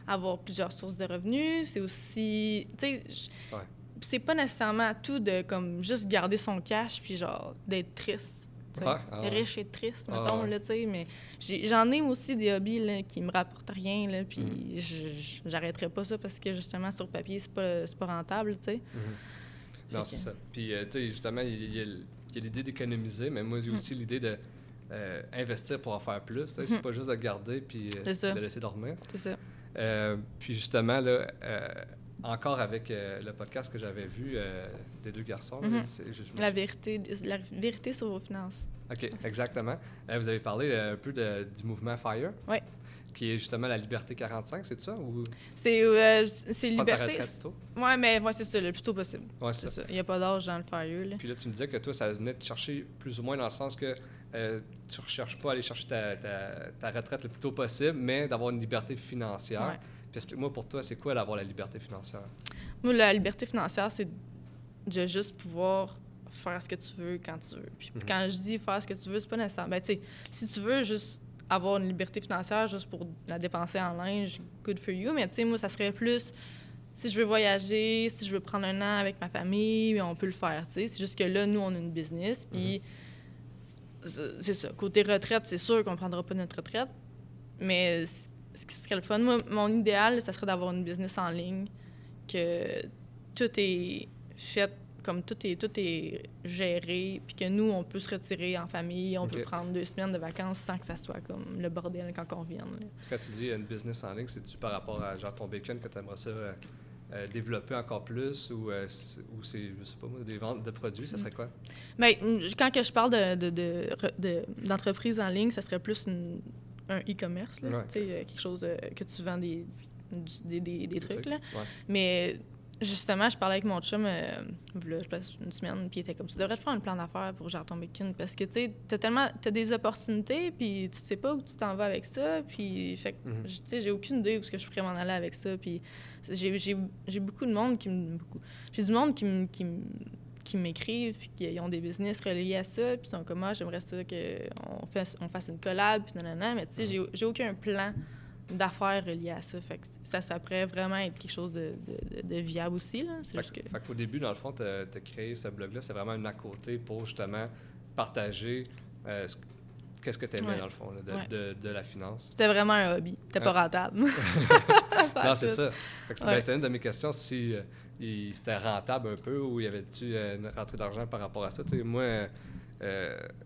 avoir plusieurs sources de revenus, c'est aussi. Tu sais, c'est pas nécessairement tout de comme juste garder son cash puis genre d'être triste ah riche et triste, ah mettons, là, tu sais, mais j'en ai, aussi des hobbies là, qui me rapportent rien, là, puis mm. j'arrêterai pas ça parce que, justement, sur papier, c'est pas, pas rentable, tu sais.
Mm-hmm. Non, c'est ça. Puis, euh, tu sais, justement, il y a, l'idée d'économiser, mais moi, j'ai mm. aussi l'idée de euh, investir pour en faire plus, C'est mm-hmm. pas juste de garder puis euh, de laisser dormir.
C'est ça.
puis, justement, là encore avec le podcast que j'avais vu des deux garçons.
Mm-hmm. la, vérité, la vérité sur vos finances.
OK, exactement. Euh, vous avez parlé euh, un peu du mouvement FIRE.
Oui.
Qui est justement la Liberté 45, c'est ça? Ou...
C'est euh, Liberté. Oui, mais ouais, c'est ça, le plus tôt possible.
Oui, c'est
ça. Il n'y a pas d'âge dans le FIRE. Là.
Puis là, tu me disais que toi, ça venait te chercher plus ou moins dans le sens que euh, tu ne recherches pas à aller chercher ta, ta, retraite le plus tôt possible, mais d'avoir une liberté financière. Puis explique-moi pour toi, c'est quoi d'avoir la liberté financière?
Moi, la liberté financière, c'est de juste pouvoir faire ce que tu veux quand tu veux. Puis, mhm. quand je dis faire ce que tu veux, c'est pas nécessaire. Ben, tu sais, si tu veux juste avoir une liberté financière juste pour la dépenser en linge, good for you. Mais tu sais, moi, ça serait plus si je veux voyager, si je veux prendre un an avec ma famille, on peut le faire. Tu sais, c'est juste que là, nous, on a une business. Puis mhm. c'est ça. Côté retraite, c'est sûr qu'on prendra pas notre retraite. Mais ce qui serait le fun, moi, mon idéal, ça serait d'avoir une business en ligne, que tout est fait comme tout est, tout est géré, puis que nous, on peut se retirer en famille, on peut prendre deux semaines de vacances sans que ça soit comme le bordel quand on vient.
Quand tu dis une business en ligne, c'est-tu par rapport à genre ton bacon que tu aimerais ça euh, euh, développer encore plus ou, euh, ou c'est, je sais pas moi, des ventes de produits, ça serait quoi?
Bien, quand que je parle de, de, de, d'entreprise en ligne, ça serait plus un e-commerce, tu sais, quelque chose que tu vends des, des, des, des trucs, là. Mais Justement, je parlais avec mon chum, euh, je passe une semaine, puis il était comme Tu devrais te faire un plan d'affaires pour gérer ton bacon. Parce que, tu sais, t'as tellement. T'as des opportunités, puis tu sais pas où tu t'en vas avec ça. Puis, fait mhm. tu sais, j'ai aucune idée où ce que je pourrais m'en aller avec ça. Puis, j'ai beaucoup de monde qui me. J'ai du monde qui me. Qui qui m'écrivent puis qui ont des business reliés à ça puis ils sont comme moi ah, j'aimerais ça qu'on fasse on fasse une collab puis nanana mais tu sais mhm. j'ai aucun plan d'affaires reliées à ça. Fait que ça, ça pourrait vraiment être quelque chose de, de, viable aussi. Là.
Fait, juste que... fait qu'au début, dans le fond, tu as, créé ce blog-là, c'est vraiment une à côté pour justement partager euh, qu'est-ce que tu aimais dans le fond de, de, la finance?
C'était vraiment un hobby. C'était pas rentable.
non, c'est ça. Ben, c'était une de mes questions si euh, c'était rentable un peu ou y avait-tu euh, une rentrée d'argent par rapport à ça? moi,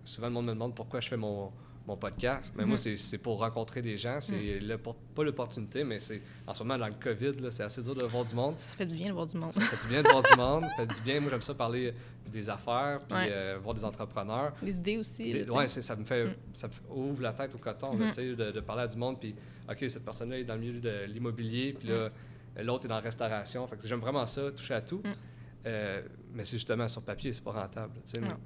souvent le monde me demande pourquoi je fais mon mon podcast. Mais moi, mhm. c'est pour rencontrer des gens. C'est mhm. pas l'opportunité, mais c'est en ce moment, dans le COVID, c'est assez dur de voir du monde.
Ça fait du bien de voir du monde.
Ça fait du bien de voir du monde. Ça fait du bien. Moi, j'aime ça parler des affaires, puis euh, voir des entrepreneurs.
Des idées aussi.
Oui, ça me fait mm. ça ouvre la tête au coton, mm-hmm. de, de, parler à du monde. Puis, OK, cette personne-là est dans le milieu de l'immobilier, puis là, mm. l'autre est dans la restauration. Fait que j'aime vraiment ça, toucher à tout. Euh, mais c'est justement sur papier, c'est pas rentable.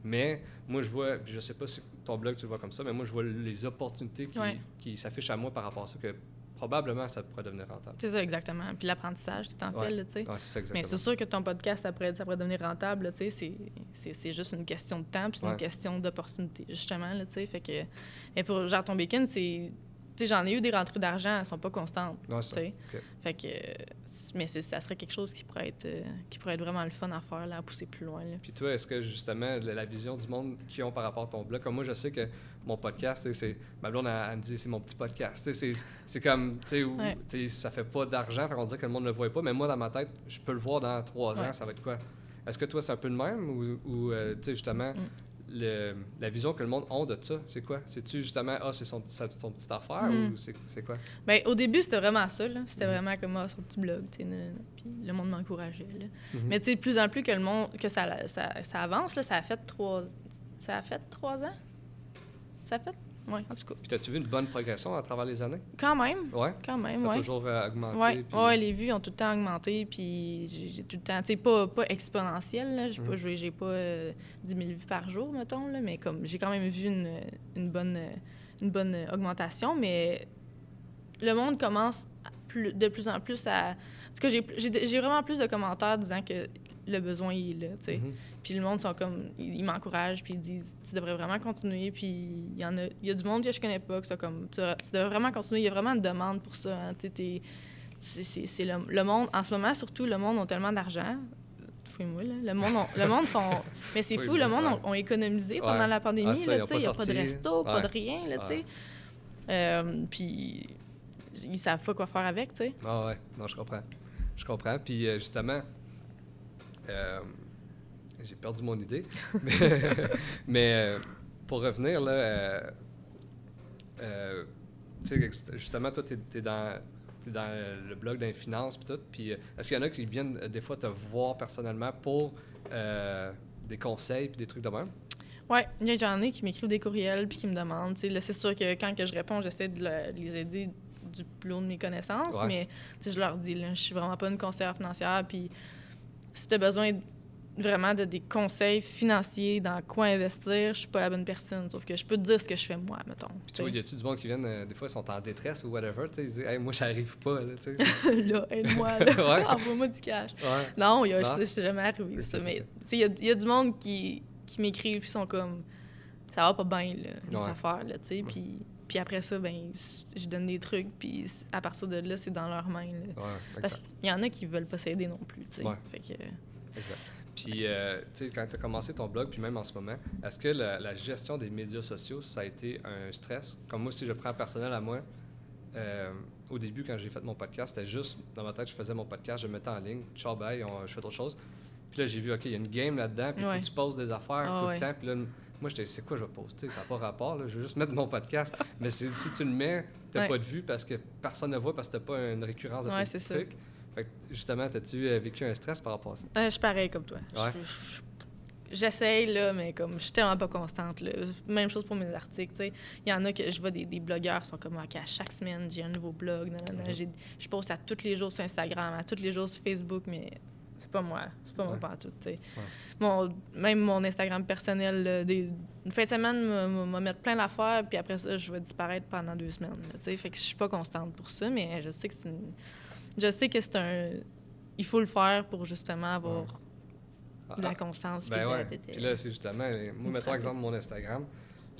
Mais moi, je vois, je sais pas si ton blog tu le vois comme ça, mais moi, je vois les opportunités qui, qui s'affichent à moi par rapport à ça que probablement, ça pourrait devenir rentable.
C'est ça, exactement. Puis l'apprentissage, c'est en
Ouais.
fait, là, tu sais.
Ouais, c'est ça,
Mais c'est sûr que ton podcast, ça pourrait, ça pourrait devenir rentable, tu sais. c'est- juste une question de temps, puis c'est une question d'opportunité, justement, là, tu sais. Fait que... Mais pour Genre ton bacon, c'est... Tu sais, j'en ai eu des rentrées d'argent, elles sont pas constantes, tu
ça. Ok.
Fait que... Mais ça serait quelque chose qui pourrait être, euh, qui pourrait être vraiment le fun à faire, là, à pousser plus loin, là.
Puis toi, est-ce que justement, la la vision du monde qu'ils ont par rapport à ton blog, comme moi, je sais que mon podcast, c'est. Ma blonde, elle, elle me dit, c'est mon petit podcast. C'est comme, tu sais,
Ouais.
ça fait pas d'argent, qu'on dirait que le monde ne le voit pas, mais moi, dans ma tête, je peux le voir dans trois ans,
Ouais.
ça va être quoi? Est-ce que toi, c'est un peu le même ou, ou, euh, tu sais, justement,
Mm.
Le- la vision que le monde a de ça, c'est quoi? C'est-tu justement, ah, c'est son, sa- son petite affaire
Mm.
ou c'est quoi?
Ben, au début, c'était vraiment ça, là. C'était
Mhm.
vraiment comme ah, son petit blog. Puis le monde m'encourageait.
Mhm.
Mais tu sais, de plus en plus que le monde, que ça, ça, ça avance, là, ça a fait trois... Ça a fait trois ans? Ça a fait? Oui, en tout cas.
Puis t'as-tu vu une bonne progression à travers les années?
Quand même,
Ouais?
quand même,
Ça a
ouais.
toujours euh, augmenté?
Ouais,
puis-
ouais, les vues ont tout le temps augmenté, puis j'ai j'ai tout le temps, tu sais, pas, pas exponentiel, là, j'ai
Mhm.
pas, j'ai j'ai pas euh, 10 000 vues par jour, mettons, là, mais comme, j'ai quand même vu une, une bonne, euh, une bonne euh, augmentation, mais le monde commence à plus- de plus en plus à... En tout cas, j'ai- j'ai j'ai vraiment plus de commentaires disant que le besoin il est là, tu sais.
Mhm.
Puis le monde sont comme, ils, m'encouragent, puis ils disent, tu devrais vraiment continuer. Puis il y en a, il y a du monde que je connais pas, que c'est comme, tu, tu devrais vraiment continuer. Il y a vraiment une demande pour ça. hein. C'est le, le monde, en ce moment surtout, le monde a tellement d'argent. Fouille-moi, là. Le monde, ont- le monde sont. Mais c'est fou, le monde
ouais.
ont, économisé pendant
Ouais.
la pandémie.
Ah,
là, il n'y a pas de resto, pas de rien, là, tu sais. Euh, puis ils savent pas quoi faire avec, tu sais.
Ah ouais, non, je comprends. Je comprends. Puis euh, justement, euh, j'ai perdu mon idée. mais mais, euh, pour revenir, là, euh, euh, justement, toi, tu es, dans, t'es dans le blog d'un finance puis tout. Puis est-ce qu'il y en a qui viennent des fois te voir personnellement pour euh, des conseils puis des trucs de même?
Ouais, il y a j'en ai qui m'écrivent des courriels puis qui me demandent. c'est sûr que quand que je réponds, j'essaie de le- les aider du plus haut de mes connaissances,
Ouais.
mais je leur dis, là, je suis vraiment pas une conseillère financière. Puis si tu as besoin vraiment de des conseils financiers dans quoi investir, je suis pas la bonne personne. Sauf que je peux te dire ce que je fais moi, mettons.
Puis tu vois, y a-tu du monde qui viennent, euh, des fois, ils sont en détresse ou whatever, tu sais, ils disent, hey, moi, j'arrive pas, là, tu sais.
sais. là, aide-moi, là.
Ouais.
envoie-moi du cash.
ouais.
Non, y a,
Non?
c'est c'est jamais arrivé, ça. Mais tu sais, il y y a du monde qui, qui m'écrivent puis sont comme ça va pas bien, là, les affaires, là, tu sais. Puis, puis après ça, ben, je donne des trucs, puis à partir de là, c'est dans leurs mains, là.
Ouais,
Parce qu'il y en a qui veulent pas s'aider non plus, tu sais.
Ouais.
Fait que,
Exact. Puis, euh, tu sais, quand tu as commencé ton blog, puis même en ce moment, est-ce que la, la gestion des médias sociaux, ça a été un stress? Comme moi, si je prends personnel à moi, euh, au début, quand j'ai fait mon podcast, c'était juste dans ma tête, je faisais mon podcast, je le mettais en ligne, ciao, bye, on, je fais autre chose. Puis là, j'ai vu, OK, il y a une game là-dedans, puis
Ouais.
tu poses des affaires
Ah
tout le temps. Puis là, moi, j'étais, c'est quoi je vais poster? Ça n'a pas rapport, là, je veux juste mettre mon podcast. Mais si tu le mets, tu n'as
Ouais.
pas de vue parce que personne ne voit parce que tu n'as pas une récurrence de
Ouais,
tes
c'est ça.
trucs. Fait que, justement, as-tu euh, vécu un stress par rapport à ça?
euh, je suis pareil comme toi.
Ouais.
J'essaye, là, mais comme je suis tellement pas constante. Là. Même chose pour mes articles. Il y en a que je vois des, des blogueurs qui sont comme OK, à chaque semaine, j'ai un nouveau blog.
Mhm.
J'ai- Je poste à tous les jours sur Instagram, à tous les jours sur Facebook, mais c'est pas moi. C'est pas moi
Ouais.
pas tout. Mon, même mon Instagram personnel, là, des, une fin de semaine, me mettre plein d'affaires, puis après ça, je vais disparaître pendant deux semaines. là, tu sais. fait que je suis pas constante pour ça, mais je sais que c'est une. Je sais que c'est un. Il faut le faire pour justement avoir de la constance. puis
Ben ouais.
de- de-
Puis là, c'est justement, moi, mettons exemple mon Instagram,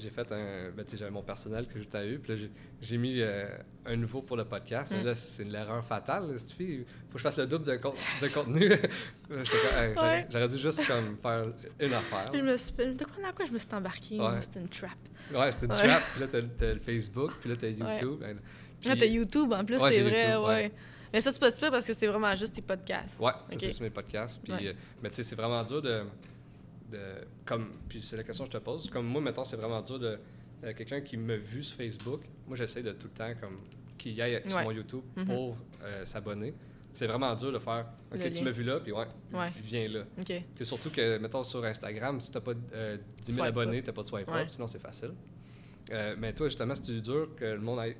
j'ai fait un, ben tu sais, j'avais mon personnel que j'ai eu, puis là, j'ai- mis euh, un nouveau pour le podcast, mais
Mm.
là, c'est une erreur fatale, là, cette fille. Faut que je fasse le double de, con- de contenu. Hey, j'aurais-
Ouais.
Dû juste comme faire une affaire.
Je me suis De quoi, dans quoi je me suis embarquée? moi?
Ouais.
C'est une trap.
Ouais, c'était une
Ouais.
trap, puis là, t'as t'as le Facebook, puis là, t'as YouTube. ben,
Là,
puis-
t'as YouTube en plus, c'est vrai,
YouTube,
ouais. Mais ça, c'est pas super parce que c'est vraiment juste tes podcasts.
Ouais, c'est c'est mes podcasts. Puis, euh, mais tu sais, c'est vraiment dur de, de. Comme, puis c'est la question que je te pose. Comme moi, mettons, c'est vraiment dur de. euh, Quelqu'un qui m'a vu sur Facebook, moi, j'essaie de tout le temps, comme, qu'il aille sur
Ouais.
mon YouTube
Mhm.
pour euh, s'abonner. C'est vraiment dur de faire. OK,
Le
tu m'as vu là, puis ouais,
Ouais.
viens là. C'est surtout que, mettons, sur Instagram, si t'as pas euh, 10 000
Swipe
abonnés, t'as pas de swipe
Ouais.
up, sinon c'est facile. Euh, mais toi, justement, c'est dur que le monde aille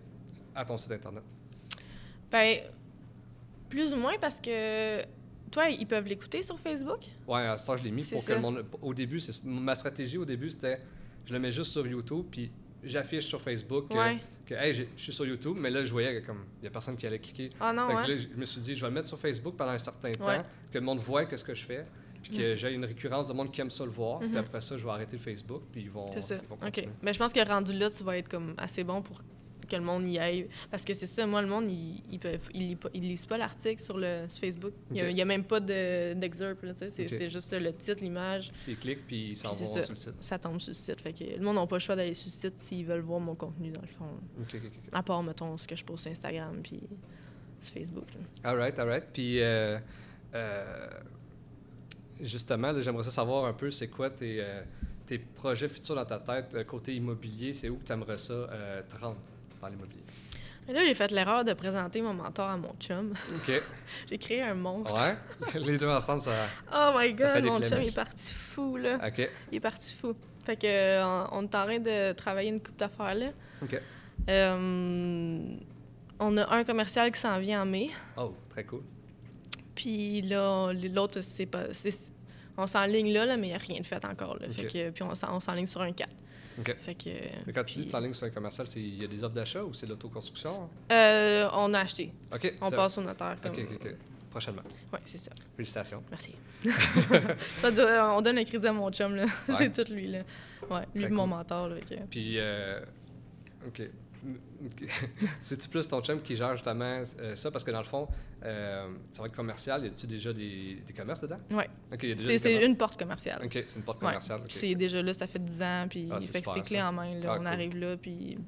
à ton site Internet?
Ben, plus ou moins parce que toi, ils peuvent l'écouter sur Facebook?
Ouais, à ce temps, je l'ai mis pour que le monde. Au début, c'est ma stratégie au début, c'était je le mets juste sur YouTube, puis j'affiche sur Facebook que,
Ouais.
que, hey, je suis sur YouTube, mais là, je voyais que comme il y a personne qui allait cliquer.
Ah non,
Fait que
ouais.
là, je me suis dit, je vais le mettre sur Facebook pendant un certain temps,
Ouais.
que le monde voit que ce que je fais, puis que j'ai une récurrence de monde qui aime ça le voir. Puis
Mhm.
après ça, je vais arrêter le Facebook, puis ils vont,
C'est ça.
ils vont
OK. Ben, je pense que rendu là, tu vas être comme assez bon pour que le monde y aille. Parce que c'est ça, moi, le monde, ils il pas, ils lisent pas l'article sur, le, sur Facebook. Il y a- il même pas de- d'excerpt, sais. C'est juste le titre, l'image,
Ils cliquent, puis ils s'en vont
ça.
sur le site.
ça tombe sur le site. Fait que le monde n'a pas le choix d'aller sur le site s'ils veulent voir mon contenu, dans le fond. À part, mettons, ce que je pose sur Instagram puis sur Facebook.
All right, all right. Puis, euh, euh, justement, j'aimerais ça savoir un peu, c'est quoi tes, euh, tes projets futurs dans ta tête, euh, côté immobilier, c'est où que tu aimerais ça euh, te rendre? Dans l'immobilier?
Mais là, j'ai fait l'erreur de présenter mon mentor à mon chum.
OK.
j'ai créé un monstre.
Ouais? Les deux ensemble, ça...
Oh my god, mon chum il est parti fou, là.
OK.
Il est parti fou. Fait que euh, on est en train de travailler une coupe d'affaires là.
OK.
Euh, on a un commercial qui s'en vient en mai.
Oh, très cool.
Puis là, l'autre, c'est pas. On s'enligne là, là, mais il n'y a rien de fait encore. Là. Fait que, puis on s'enligne sur un 4.
OK.
Fait que,
Mais quand tu
puis,
dis en ligne sur un commercial, c'est- il y a des offres d'achat ou c'est l'autoconstruction?
euh, on a acheté. On passe au notaire. Comme...
Prochainement.
Ouais, c'est ça.
Félicitations.
Merci. Dire, on donne le crédit à mon chum, là.
Ouais.
c'est tout lui, là. Ouais, lui, mon
cool.
mentor, là.
Puis, euh, OK. C'est-tu plus ton chum qui gère justement euh, ça? Parce que dans le fond, euh, ça va être commercial. Y a-tu déjà des, des commerces dedans? Déjà
C'est une porte commerciale.
OK, c'est une porte commerciale.
C'est déjà là, ça fait 10 ans, puis
Ah, c'est
fait que c'est clé en main. Là,
Ah,
on
cool.
arrive là, puis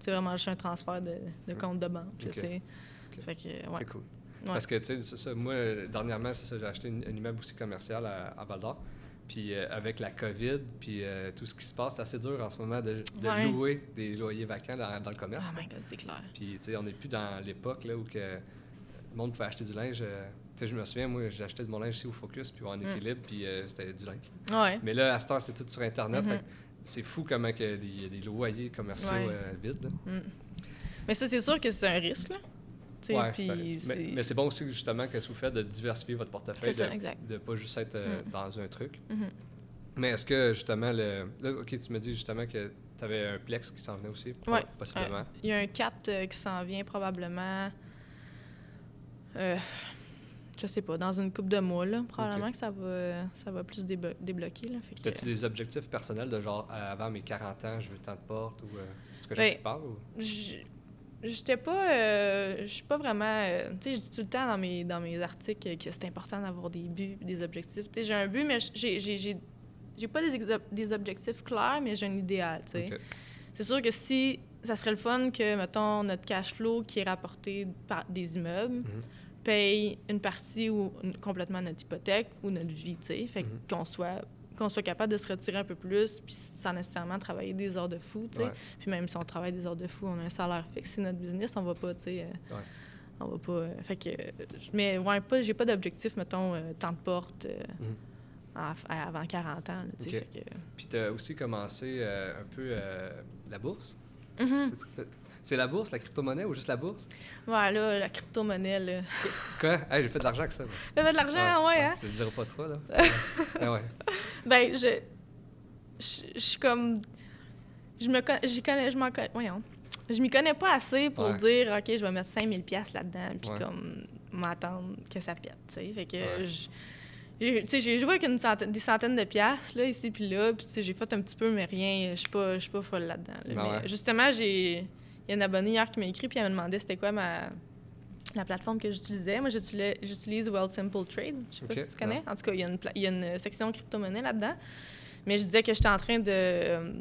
c'est vraiment juste un transfert de, de compte de banque. Fait que, ouais.
C'est cool.
Ouais.
Parce que, tu sais, moi, euh, dernièrement, j'ai acheté un immeuble aussi commercial à, à Val d'Or. Puis euh, avec la COVID, puis euh, tout ce qui se passe, c'est assez dur en ce moment de, de
Ouais.
louer des loyers vacants dans, dans le commerce.
Oh my god, c'est clair.
Puis, tu sais, on n'est plus dans l'époque là, où que le monde pouvait acheter du linge. euh, tu sais, je me souviens, moi, acheté de mon linge ici au Focus, puis en
Mm.
équilibre, puis c'était du linge.
Ouais.
Mais là, à cette heure, c'est tout sur Internet.
Mhm.
que c'est fou comment il y a des loyers commerciaux
Ouais.
vides.
Mm. Mais ça, c'est sûr que c'est un risque, là. Tu
Ouais, mais,
c'est-
mais c'est bon aussi, justement, que vous faites de diversifier votre portefeuille,
ça,
de ne pas juste être euh,
Mm.
dans un truc.
Mhm.
Mais est-ce que, justement, le. Là, OK, tu me dis justement que tu avais un Plex qui s'en venait aussi,
Ouais.
possiblement.
Il y a un 4 euh, qui s'en vient probablement. Euh, je sais pas, dans une coupe de mois, là. Probablement que ça va, ça va plus déblo- débloquer, là. Fait que-
As-tu des objectifs personnels de genre, euh, avant mes 40 ans, je veux tant de portes ou. euh, c'est ce que
Ben,
je parle ou?
J'étais pas. euh, je suis pas vraiment. euh, tu sais, je dis tout le temps dans mes, dans mes articles que c'est important d'avoir des buts, des objectifs. Tu sais, j'ai un but, mais j'ai- j'ai j'ai- j'ai pas des, des objectifs clairs, mais j'ai un idéal, tu sais. C'est sûr que si. Ça serait le fun que, mettons, notre cash flow qui est rapporté par des immeubles
Mhm.
paye une partie ou une- complètement notre hypothèque ou notre vie, tu sais. Fait
Mhm.
qu'on soit qu'on soit capable de se retirer un peu plus, puis sans nécessairement travailler des heures de fou, tu sais.
Ouais.
Puis même si on travaille des heures de fou, on a un salaire fixe, c'est notre business, on va pas, tu sais. euh,
Ouais.
On va pas. euh, fait que. mais ouais, pas, j'ai pas d'objectif, mettons, euh, tant de portes euh,
Mhm.
avant 40 ans, là, tu sais.
Ok.
fait que-
Puis tu as aussi commencé euh, un peu euh, la bourse?
Mhm.
C'est- C'est la bourse, la crypto-monnaie ou juste la bourse?
Voilà, la crypto-monnaie, là.
Quoi? Hey, j'ai fait de l'argent avec ça. moi.
T'avais de l'argent, ouais, hein?
Je le dirai pas trop, là. Ah ouais.
Ben, je. Je je suis comme. Je me con- j'y connais. Je m'en connais. Voyons. Je m'y connais pas assez pour
Ouais.
dire, OK, je vais mettre 5000$ piastres là-dedans, puis
Ouais.
comme m'attendre que ça pète, tu sais. Fait que.
Ouais.
je- j'ai- joué avec une centaine, des centaines de piastres, là, ici puis là, puis tu sais, j'ai fait un petit peu, mais rien, je suis pas, je suis pas folle là-dedans. là. Mais
ouais.
justement, j'ai... Il y a une abonnée hier qui m'a écrit, puis elle me demandait c'était quoi ma... la plateforme que j'utilisais. Moi, j'utilise, World Simple Trade. Je sais pas si tu connais. En tout cas, il y a une, il y a une section crypto-monnaie là-dedans. Mais je disais que j'étais en train de, euh,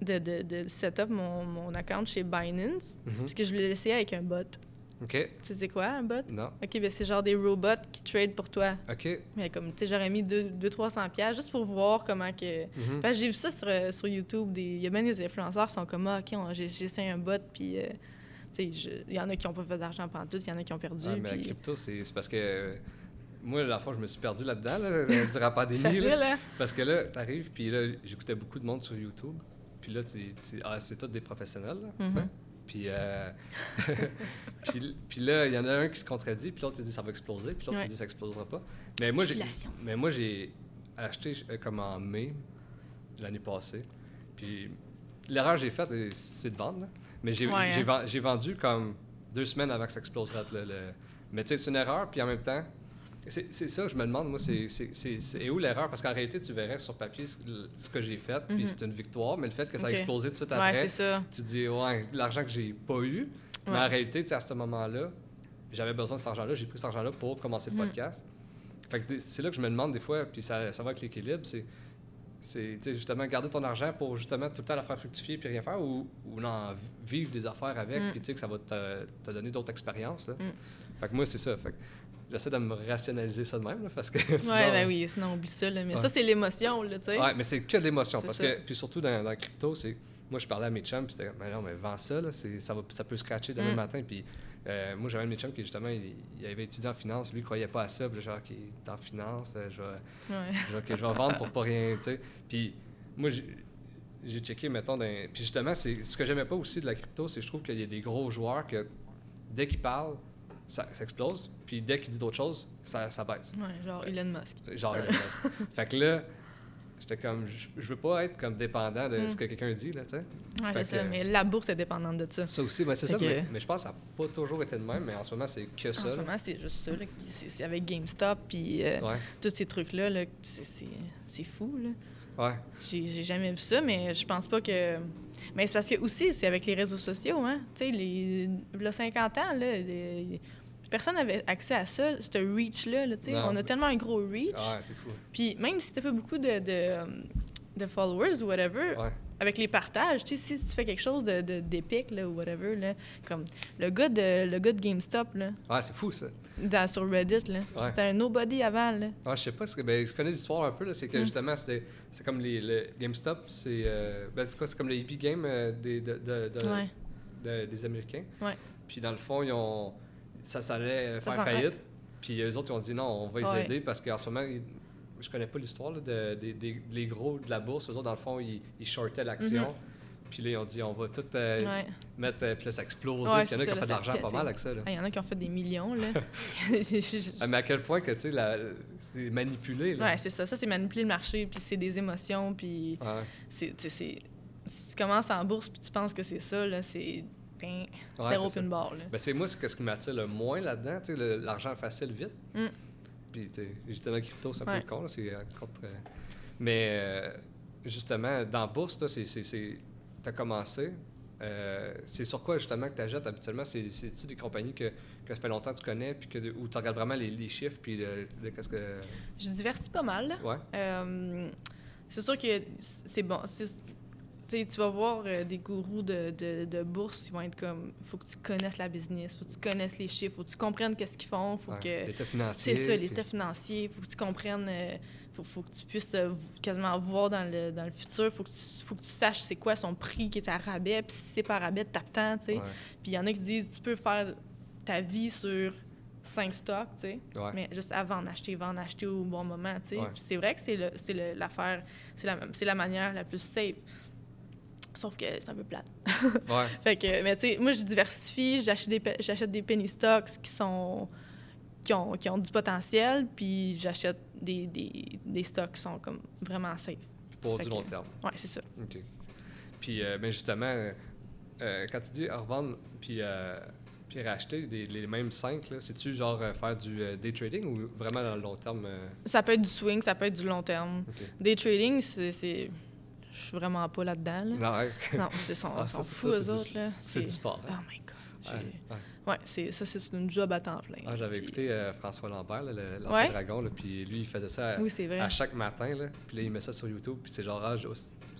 de, de, de set up mon, mon account chez Binance,
Mhm.
parce que je voulais l'essayer avec un bot.
OK.
Tu sais, quoi, un bot?
Non.
OK, ben c'est genre des robots qui trade pour toi.
OK.
Mais comme, tu sais, j'aurais mis 200-300$ piastres juste pour voir comment que...
Mhm.
Parce que j'ai vu ça sur, euh, sur YouTube. des- Il y a bien des influenceurs qui sont comme, ah, OK, j'ai essayé un bot, puis... euh, il y en a qui n'ont pas fait d'argent pendant tout, il y en a qui ont perdu.
Ouais, mais la crypto, c'est parce que euh, moi, la fois, je me suis perdu là-dedans, là, euh, durant la pandémie.
facile,
là.
hein?
Parce que là, t'arrives, puis là, j'écoutais beaucoup de monde sur YouTube. Puis là, ah, c'est tous des professionnels, là.
Mhm.
Puis, euh, puis, puis là, il y en a un qui se contredit, puis l'autre, il dit ça va exploser, puis l'autre,
Ouais.
il dit ça explosera pas. Mais moi, j'ai, mais moi, j'ai acheté comme en mai l'année passée. Puis l'erreur que j'ai faite, c'est de vendre. là. Mais j'ai
Ouais, hein.
vendu comme deux semaines avant que ça exploserait. le- le- Mais tu sais, c'est une erreur, puis en même temps, c'est ça, je me demande, moi, c'est où l'erreur? Parce qu'en réalité, tu verrais sur papier ce, ce que j'ai fait, puis
Mhm.
c'est une victoire, mais le fait que ça a explosé tout de suite
Ouais,
après,
c'est ça.
tu te dis, ouais, l'argent que j'ai pas eu, mais
Ouais.
en réalité, à ce moment-là, j'avais besoin de cet argent-là, j'ai pris cet argent-là pour commencer le
Mhm.
podcast. Fait que des- c'est là que je me demande des fois, puis ça, ça va avec l'équilibre, c'est c'est justement garder ton argent pour justement tout le temps la faire fructifier puis rien faire ou, ou non, vivre des affaires avec
Mm.
puis tu sais que ça va te, te donner d'autres expériences. Là.
Mm.
Fait que moi, c'est ça. Fait que j'essaie de me rationaliser ça de même là, parce que sinon,
Ouais, ben oui, sinon oublie ça. Là. Mais
Ouais.
ça, c'est l'émotion, là, tu sais.
Ouais, mais c'est que de l'émotion. Parce
ça.
que, puis surtout dans, dans la crypto, c'est. Moi, je parlais à mes chums, puis c'était mais non, mais vends ça, là, ça, va, ça peut scratcher demain
Mm.
matin. Puis euh, moi, j'avais un de mes chums qui, justement, il, il avait étudié en finance, lui, il croyait pas à ça. Puis genre, OK, t'es en finance, euh, je vais,
Ouais.
je vais, ok, je vais vendre pour pas rien, tu sais. Puis moi, j'ai- checké, mettons, dans- puis justement, c'est ce que j'aimais pas aussi de la crypto, c'est que je trouve qu'il y a des gros joueurs que dès qu'ils parlent, ça, ça explose, puis dès qu'ils disent d'autres choses, ça, ça baisse.
Ouais, genre Elon Musk.
Genre, Elon Musk. fait que là, j'étais comme, je, je veux pas être comme dépendant de
Mm.
ce que quelqu'un dit, là, tu sais.
Ouais, c'est ça.
que-
Mais la bourse est dépendante de ça.
Ça aussi, ben, c'est ça,
que-
mais, mais je pense que ça n'a pas toujours été de même, mais en ce moment, c'est que
En
ça.
ce
là.
moment, c'est juste ça. là, C'est avec GameStop, puis euh,
Ouais,
tous ces trucs-là, là, c'est- fou, là.
ouais.
J'ai jamais vu ça, mais je pense pas que. Mais c'est parce que aussi, c'est avec les réseaux sociaux, hein. Tu sais, les... a 50 ans, là, les- personne n'avait accès à ça, ce reach-là, là, tu On a
mais-
tellement un gros reach.
Ouais, c'est fou.
Puis même si t'as pas beaucoup de, de, de followers ou whatever,
Ouais.
avec les partages, tu si tu fais quelque chose de, de- d'épique, là, ou whatever, là, comme le gars de, le gars de GameStop, là,
Ouais, c'est fou, ça.
dans, sur Reddit, là,
Ouais.
c'était un nobody avant, là.
Ah, je sais pas, ben, je connais l'histoire un peu, c'est que
Mm.
justement, c'est comme les, le GameStop, c'est euh, ben, quoi, c'est comme le hippie game euh, des, de,
Ouais.
de- des Américains.
Ouais.
Puis dans le fond, ils ont, ça, ça allait euh,
Ça
faire faillite. Puis eux autres, ils ont dit non, on va les
Ouais.
aider parce qu'en ce moment, je connais pas l'histoire de, des- des- les gros de la bourse. Eux autres, dans le fond, ils, ils shortaient l'action. Puis là, ils ont dit on va tout euh.
Ouais.
mettre. euh, puis là, ça a explosé.
Ouais,
il y en a qui ont fait de l'argent pas mal avec ça.
Il y en a qui ont fait des millions, là.
Ah, mais à quel point que tu sais, c'est manipulé.
Ouais, c'est ça. Ça, c'est manipuler le marché, puis c'est des émotions, puis c'est... Si tu commences en bourse, puis tu penses que c'est ça, là, c'est... Ben,
Ouais,
zéro
c'est ça.
open bar, là.
Ben, c'est moi, c'est ce qui m'attire le moins là-dedans, tu l'argent facile vite.
Mm.
Puis, tu j'étais dans la crypto, c'est un
Ouais.
peu con, c'est contre. Mais, euh, justement, dans bourse, c'est- T'as commencé. euh, c'est sur quoi, justement, que tu achètes habituellement? C'est- C'est-tu des compagnies que, que ça fait longtemps que tu connais, puis que, où tu regardes vraiment les, les chiffres, puis le, le- qu'est-ce que.
Je diversifie pas mal.
Ouais.
Euh, c'est sûr que c'est bon. Tu vas voir euh, des gourous de, de, de bourse, ils vont être comme faut que tu connaisses la business, faut que tu connaisses les chiffres, faut que tu comprennes qu'est-ce qu'ils font, faut
ouais,
que
L'état financier.
c'est ça,
puis-
l'état financier, faut que tu comprennes, euh, faut, faut que tu puisses euh, quasiment voir dans le, dans le futur, faut que tu, faut que tu saches c'est quoi son prix qui est à rabais, puis si c'est pas à rabais, t'attends, tu sais. Puis il y en a qui disent tu peux faire ta vie sur cinq stocks, tu sais.
ouais.
Mais juste avant en acheter, va en acheter au bon moment, tu sais.
Ouais.
Puis C'est vrai que c'est le- c'est l'affaire, c'est la, c'est la manière la plus safe. Sauf que c'est un peu plate.
ouais.
Fait que, mais tu sais, moi, je diversifie, j'achète des, j'achète des penny stocks qui sont qui ont, qui ont du potentiel, puis j'achète des, des, des stocks qui sont comme vraiment safe.
Pour
Fait
du
que-
long terme.
Ouais, c'est ça.
OK. Puis, euh, ben justement, euh, quand tu dis revendre puis, euh, puis racheter des, les mêmes cinq, c'est-tu genre euh, faire du day trading ou vraiment dans le long terme?
Ça peut être du swing, ça peut être du long terme. Des trading, c'est. Je suis vraiment pas là-dedans. Là.
Non,
c'est son,
Ah, ça,
eux
du-
autres. Là.
c'est du sport,
Oh my God.
Ouais, ouais.
Ouais, c'est, ça, c'est une job à temps plein.
Ah, J'avais
Puis-
écouté euh, François Lambert, l'ancien
Ouais.
dragon, là, puis lui, il faisait ça à,
Oui, c'est vrai.
à chaque matin. Là, puis là, il met ça sur YouTube, puis c'est genre, ah,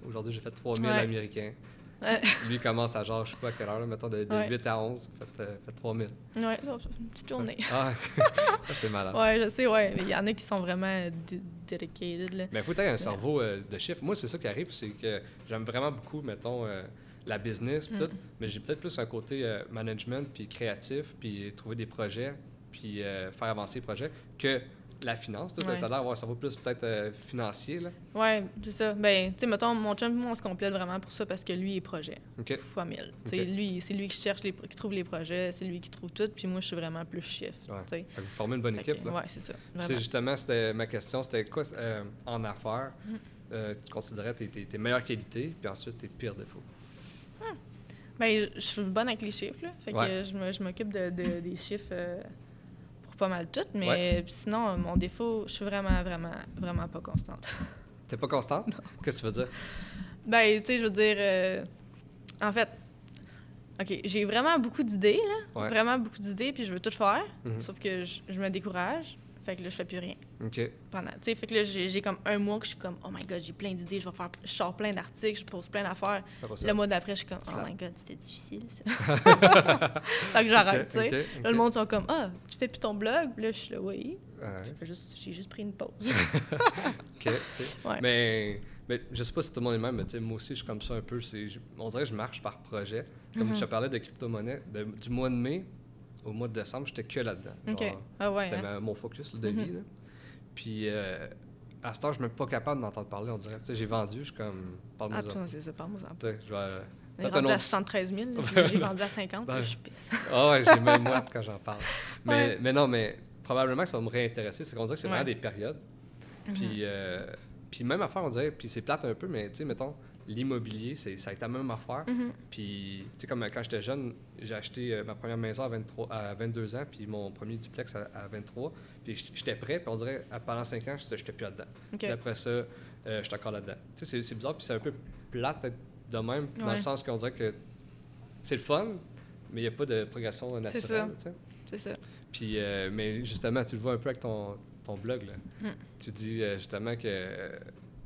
aujourd'hui, j'ai fait 3000
Ouais.
américains. Lui, commence à genre, je sais pas à quelle heure, là, mettons, de, de
Ouais.
8 à 11, fait, euh, fait 3000.
Ouais, une petite journée.
Ah, c'est malade.
Ouais, je sais, ouais. Mais il y en a qui sont vraiment dedicated, là.
Mais il faut tu un cerveau euh, de chiffres. Moi, c'est ça qui arrive, c'est que j'aime vraiment beaucoup, mettons, euh, la business,
Mm.
tout, mais j'ai peut-être plus un côté euh, management, puis créatif, puis trouver des projets, puis faire avancer les projets, que la finance. Toi,
Ouais.
t'as l'air d'avoir un cerveau plus peut-être euh, financier, là.
Ouais, c'est ça. Ben, tu sais, mettons, mon chum, moi, on se complète vraiment pour ça parce que lui, il est projet.
OK.
Fois mille. Tu sais,
Ok.
lui, c'est lui qui cherche, les, qui trouve les projets, c'est lui qui trouve tout, puis moi, je suis vraiment plus chiffre.
Ouais. vous formez une bonne équipe, là.
Ouais, c'est ça.
C'est justement, c'était ma question, c'était quoi euh, en affaires
Mm.
euh, tu considérais tes, tes, tes meilleures qualités, puis ensuite tes pires défauts?
Ben, je suis bonne avec les chiffres, là. Fait
Ouais.
que je m'occupe de, de- des chiffres pour pas mal tout. Mais
Ouais.
sinon, euh, mon défaut, je suis vraiment, vraiment, vraiment pas constante.
T'es pas constante? Qu'est-ce que tu veux dire?
Ben, tu sais, je veux dire, euh, en fait, OK, j'ai vraiment beaucoup d'idées, là.
Ouais.
Vraiment beaucoup d'idées, puis je veux tout faire.
Mhm.
Sauf que je, je me décourage. Fait que là, je fais plus rien.
OK.
Pendant, tu sais, fait que là, j'ai comme un mois que je suis comme, oh my god, j'ai plein d'idées, je vais faire, je sors plein d'articles, je pose plein d'affaires. Le mois d'après, je suis comme, oh my god, c'était difficile, ça. fait que j'arrête, tu sais. Là, le monde sont comme, ah, tu fais plus ton blog? Puis là, je suis là, oui.
Ouais.
Juste- J'ai juste pris une pause. Ouais.
Mais, mais je sais pas si tout le monde est même, mais tu sais, moi aussi, je suis comme ça un peu. Je- on dirait que je marche par projet. Comme
Mhm.
je te parlais de crypto-monnaie, du mois de mai au mois de décembre, j'étais que là-dedans.
OK.
Genre,
Ah ouais.
C'était
hein?
mon focus là, de
Mhm.
vie. Là. Puis euh, à ce temps, je suis même pas capable d'entendre parler, on dirait. Tu sais, j'ai vendu, je suis comme. Parle-moi
Ah, c'est ça, parle-moi ça.
Tu sais, je vais.
J'ai vendu à
autre-
73 000, là,
Ouais,
j'ai- vendu à 50,
Ben,
je pisse.
Ah ouais, j'ai même moi quand j'en parle. Mais,
Ouais.
mais non, mais probablement que ça va me réintéresser. C'est qu'on dirait que c'est vraiment
Ouais.
des périodes.
Mhm.
Puis, euh, puis même affaire, on dirait, puis c'est plate un peu, mais tu sais, mettons, l'immobilier, c'est, ça a été la même affaire.
Mhm.
Puis, tu sais, comme quand j'étais jeune, j'ai acheté euh, ma première maison à, 23, à 22 ans, puis mon premier duplex à, à 23. Puis j'étais prêt, puis on dirait, pendant 5 ans, j'étais plus là-dedans. Puis après ça, euh, j'étais encore là-dedans. Tu sais, c'est, c'est bizarre, puis c'est un peu plate de même, dans le sens qu'on dirait que c'est le fun, mais il n'y a pas de progression naturelle.
ça.
tu sais.
C'est ça.
Puis, euh, mais justement, tu le vois un peu avec ton, ton blog. Là.
Mm.
Tu dis euh, justement que,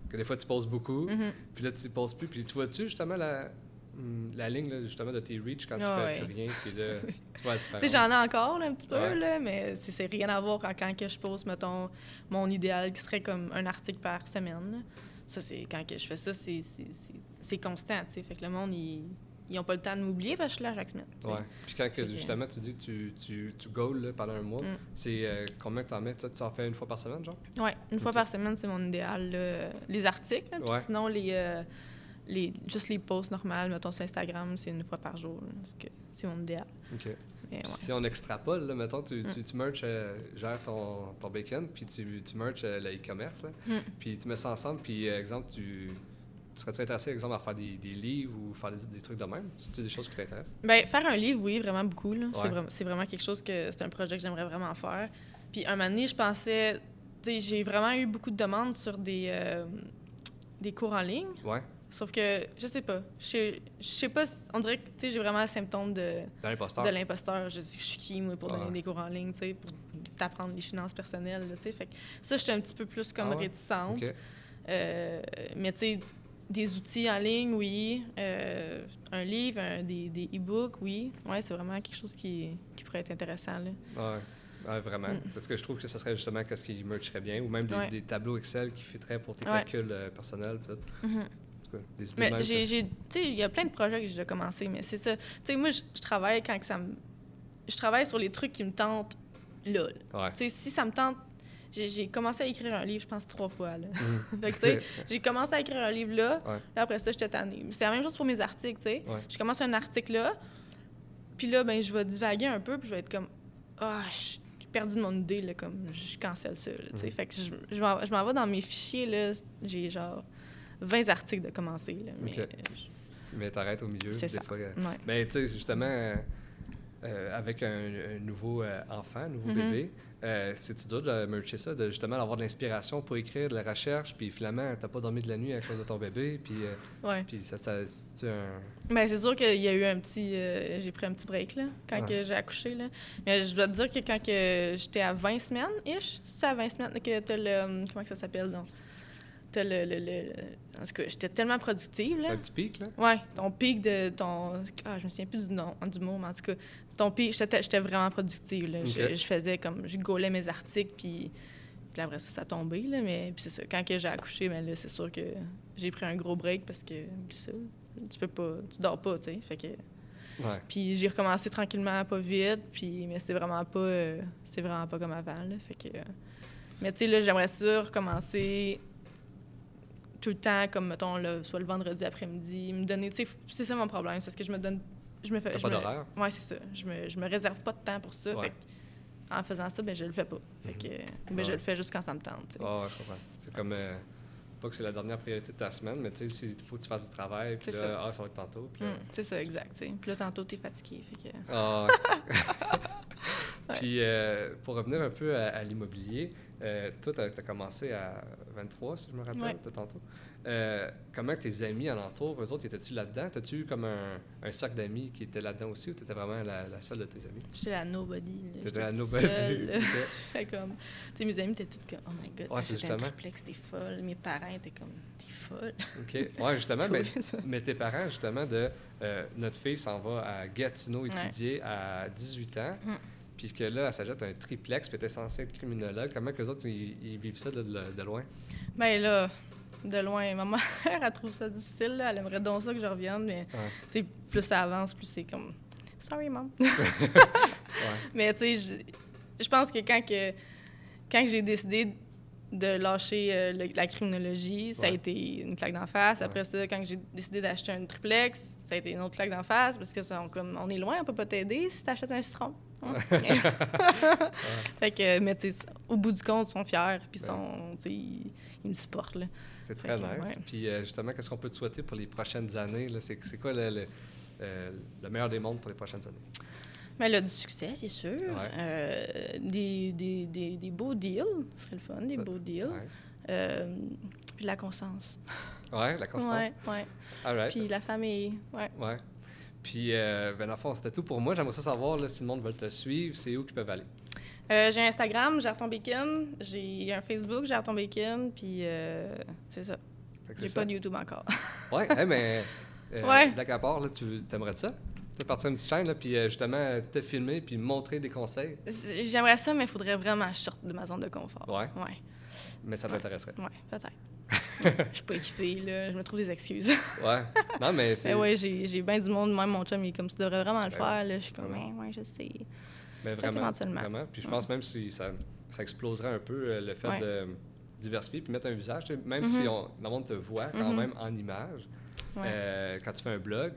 que des fois, tu poses beaucoup,
Mhm.
puis là, tu ne poses plus. Puis tu vois-tu justement la, hum, la ligne là, justement de tes reach quand tu
Ah
fais
ouais.
rien, puis là, tu vois la
Tu
différence.
sais, j'en ai encore là, un petit peu,
Ouais.
là, mais c'est c'est rien à voir quand, quand que je pose, mettons, mon idéal qui serait comme un article par semaine. là. Ça, c'est quand que je fais ça, c'est- c'est c'est- c'est constant, tu sais. Fait que le monde, ils ils n'ont pas le temps de m'oublier parce que je suis là chaque semaine.
Ouais. Puis quand que, justement tu dis tu, tu, tu goals là, pendant un mois,
Mm.
c'est euh, combien que tu en mets? Toi, Tu en fais une fois par semaine, genre?
Ouais, une fois par semaine, c'est mon idéal. là. Les articles, là,
Ouais.
sinon, les, euh, les, juste les posts normales, mettons sur Instagram, c'est une fois par jour. c'est mon idéal.
OK.
Ouais.
si on extrapole, là, mettons, tu,
Mm.
tu, tu merch, euh, gères ton, ton bacon, puis tu, tu merch euh, le e-commerce, là.
Mm.
puis tu mets ça ensemble, puis euh, exemple, tu serais-tu intéressé, exemple, à faire des, des livres ou faire des, des trucs de même? C'est des choses qui t'intéressent?
Ben, faire un livre, oui, vraiment beaucoup. C'est vraiment, c'est vraiment quelque chose que c'est un projet que j'aimerais vraiment faire. Puis un moment donné, je pensais, tu sais, j'ai vraiment eu beaucoup de demandes sur des, euh, des cours en ligne.
Ouais,
Sauf que, je sais pas, je sais, je sais pas, on dirait que, j'ai vraiment le symptôme de,
dans l'imposteur.
de l'imposteur. Je dis, je suis qui, moi, pour donner des cours en ligne, tu sais, pour t'apprendre les finances personnelles, tu sais. Fait que ça, j'étais un petit peu plus comme
Ah ouais?
réticente.
OK.
Euh, mais tu sais, des outils en ligne, oui. Euh, un livre, un- des, des e-books, oui. Ouais, c'est vraiment quelque chose qui, qui pourrait être intéressant. Là.
Ouais. Ouais, vraiment.
Mm.
Parce que je trouve que ce serait justement ce qui mercherait bien, ou même des,
Ouais.
des tableaux Excel qui fitteraient pour tes calculs euh, personnels, peut-être. Des idées
Mais j'ai, j'ai- tu sais, il y a plein de projets que j'ai déjà commencé, mais c'est ça. Tu sais, moi, je, travaille quand que ça me... Je travaille sur les trucs qui me tentent là. là.
que- Ouais.
Tu sais, si ça me tente... J'ai, commencé à écrire un livre, je pense, trois fois, là.
Mm.
fait que, tu sais, j'ai commencé à écrire un livre là,
Ouais.
là, après ça, j'étais tannée. C'est la même chose pour mes articles, tu sais.
Ouais.
Je commence un article là, puis là, ben, je vais divaguer un peu, puis je vais être comme, ah, je j'ai perdu mon idée, là, comme, je cancelle ça, là, tu sais.
Mhm.
Fait que je, je m'en vais dans mes fichiers, là, j'ai genre 20 articles de commencer, là, mais...
Ok. Mais t'arrêtes au milieu,
C'est
des
ça.
fois. euh,
euh, ouais.
Mais tu sais, justement, euh, avec un, un nouveau euh, enfant, un nouveau
Mhm.
bébé, euh, c'est-tu dur de mercher ça, de justement avoir de l'inspiration pour écrire, de la recherche, puis finalement, t'as pas dormi de la nuit à cause de ton bébé, puis, euh,
Ouais.
puis ça, ça c'est un...
Ben, c'est sûr qu'il y a eu un petit. j'ai pris un petit break, là, quand que j'ai accouché, là. Mais je dois te dire que quand j'étais à 20 semaines, ish, c'est à 20 semaines que t'as le. hum, Comment que ça s'appelle, donc? T'as le, le, le- En tout cas, j'étais tellement productive,
t'as
là.
un petit pic, là?
Ouais, ton pic de ton. Ah, je me souviens plus du nom, du mot, mais en tout cas, ton pic, j'étais vraiment productive, là. Je, faisais comme. Je gaulais mes articles, puis. Puis après ça, ça a tombé, là. Mais puis c'est ça. Quand que j'ai accouché, ben là, c'est sûr que j'ai pris un gros break parce que. ça, tu peux pas. Tu dors pas, tu sais. Fait que.
Ouais.
Puis j'ai recommencé tranquillement, pas vite, puis mais c'est vraiment pas euh, c'est vraiment pas comme avant là, fait que euh, Mais tu sais, là, j'aimerais ça recommencer tout le temps, comme, mettons, là, soit le vendredi après-midi, me donner, tu sais, c'est ça mon problème, c'est parce que je me donne, je me fais...
T'as pas d'horaire?
Ouais, c'est ça. Je me, je me réserve pas de temps pour ça,
Ouais.
fait que en faisant ça, ben je le fais pas. Fait que, ben,
Ouais.
je le fais juste quand ça me tente.
Ah ouais, je comprends. C'est comme. euh, pas que c'est la dernière priorité de ta semaine, mais tu sais, il faut que tu fasses du travail, puis là,
ça.
ah, ça va être tantôt. Puis,
Hum, c'est ça, exact. Puis là, tantôt, t'es fatigué, fait que...
Ah. Puis, euh, pour revenir un peu à, à l'immobilier, euh, toi, tu as, commencé à 23, si je me rappelle,
Ouais.
de tantôt. Euh, comment tes amis alentour, eux autres, étais-tu là-dedans? T'as-tu eu comme un, un cercle d'amis qui était là-dedans aussi ou t'étais vraiment la, la seule de tes amis?
J'étais la nobody.
T'étais la nobody.
seule, comme... Tu sais, mes amis étaient toutes comme « Oh my God,
Ouais,
un
justement.
triplex, t'es folle. » Mes parents étaient comme « T'es folle.
OK. Ouais, justement, mais, mais tes parents, justement, de euh, notre fille s'en va à Gatineau étudier à 18 ans,
Mm.
Puis que là, elle s'ajoute un triplex, puis était censée être criminologue. Comment que les autres, ils, vivent ça de, de- de loin?
Ben là, de loin, ma mère, elle trouve ça difficile. là. Elle aimerait donc ça que je revienne, mais
Ouais.
plus ça avance, plus c'est comme sorry, mom.
Ouais.
mais tu sais, je, pense que quand que quand j'ai décidé de lâcher euh, le- la criminologie, ça a été une claque d'en face. Après ça, quand j'ai décidé d'acheter un triplex, ça a été une autre claque d'en face parce que ça, on, comme, on est loin, on peut pas t'aider si t'achètes un citron. Fait que, mais tu sais, au bout du compte, ils sont fiers, puis ils
Ben.
sont, ils, ils me supportent, là.
C'est très
que,
nice.
ouais.
Puis euh, justement, qu'est-ce qu'on peut te souhaiter pour les prochaines années? là? C'est c'est quoi le, le, euh, le meilleur des mondes pour les prochaines années?
Mais là, du succès, c'est sûr.
Ouais.
Euh, des, des, des, des beaux deals, ce serait le fun, des
Ça-
beaux deals.
Ouais,
puis la constance.
Ouais, la constance. Right.
Puis la famille. Ouais.
Puis, euh, ben, dans le fond, c'était tout pour moi. J'aimerais ça savoir là, si le monde veut te suivre, c'est où qu'ils peuvent aller?
Euh, j'ai Instagram, Gère ton bacon. J'ai un Facebook, Gère ton bacon. Puis euh, c'est ça. J'ai pas de YouTube encore.
Ouais, hey, mais. Euh,
Ouais.
Blague à part, là, tu aimerais ça? Tu partir une petite chaîne, là, puis justement, te filmer, puis montrer des conseils?
J'aimerais ça, mais il faudrait vraiment que je sorte de ma zone de confort.
Ouais.
Ouais,
Mais ça t'intéresserait.
ouais, peut-être. Je suis pas équipée, là. Je me trouve des excuses.
Ouais. Non, mais c'est.
Ouais, j'ai j'ai bien du monde. Même mon chum, il est comme, tu devrais vraiment le
Ben
faire. Là. Je suis comme, ouais, ouais, je sais.
Mais vraiment.
qu'éventuellement.
vraiment. Puis je pense même si ça, ça exploserait un peu euh, le fait
Ouais.
de diversifier puis mettre un visage. Même
Mhm.
si on, le monde te voit quand
Mhm.
même en image,
Ouais.
euh, quand tu fais un blog,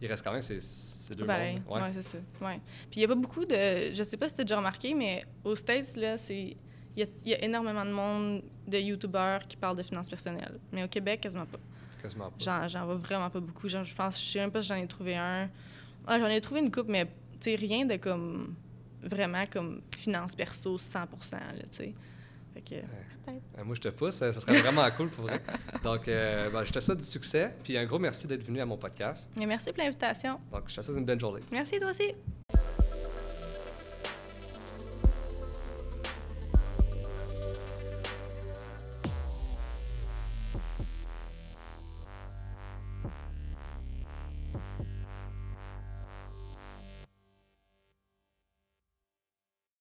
il reste quand même ces, ces deux
Pareil,
mondes.
ouais, c'est ça. Ouais. Puis il n'y a pas beaucoup de. Je sais pas si tu as déjà remarqué, mais aux States, là, c'est. Il y, a, il y a énormément de monde de YouTubeurs qui parlent de finances personnelles. Mais au Québec, quasiment pas.
Quasiment pas.
J'en, vois vraiment pas beaucoup. Genre, je pense, je sais même pas si j'en ai trouvé un. Ah, j'en ai trouvé une coupe, mais tu rien de comme. Vraiment comme finance perso 100 là, tu sais. Fait que. peut-être.
Euh, moi, je te pousse. Ça, ça serait vraiment cool pour vrai. Donc, euh, ben, je te souhaite du succès. Puis un gros merci d'être venu à mon podcast.
Merci pour l'invitation.
Donc, je te souhaite une bonne journée.
Merci, toi aussi.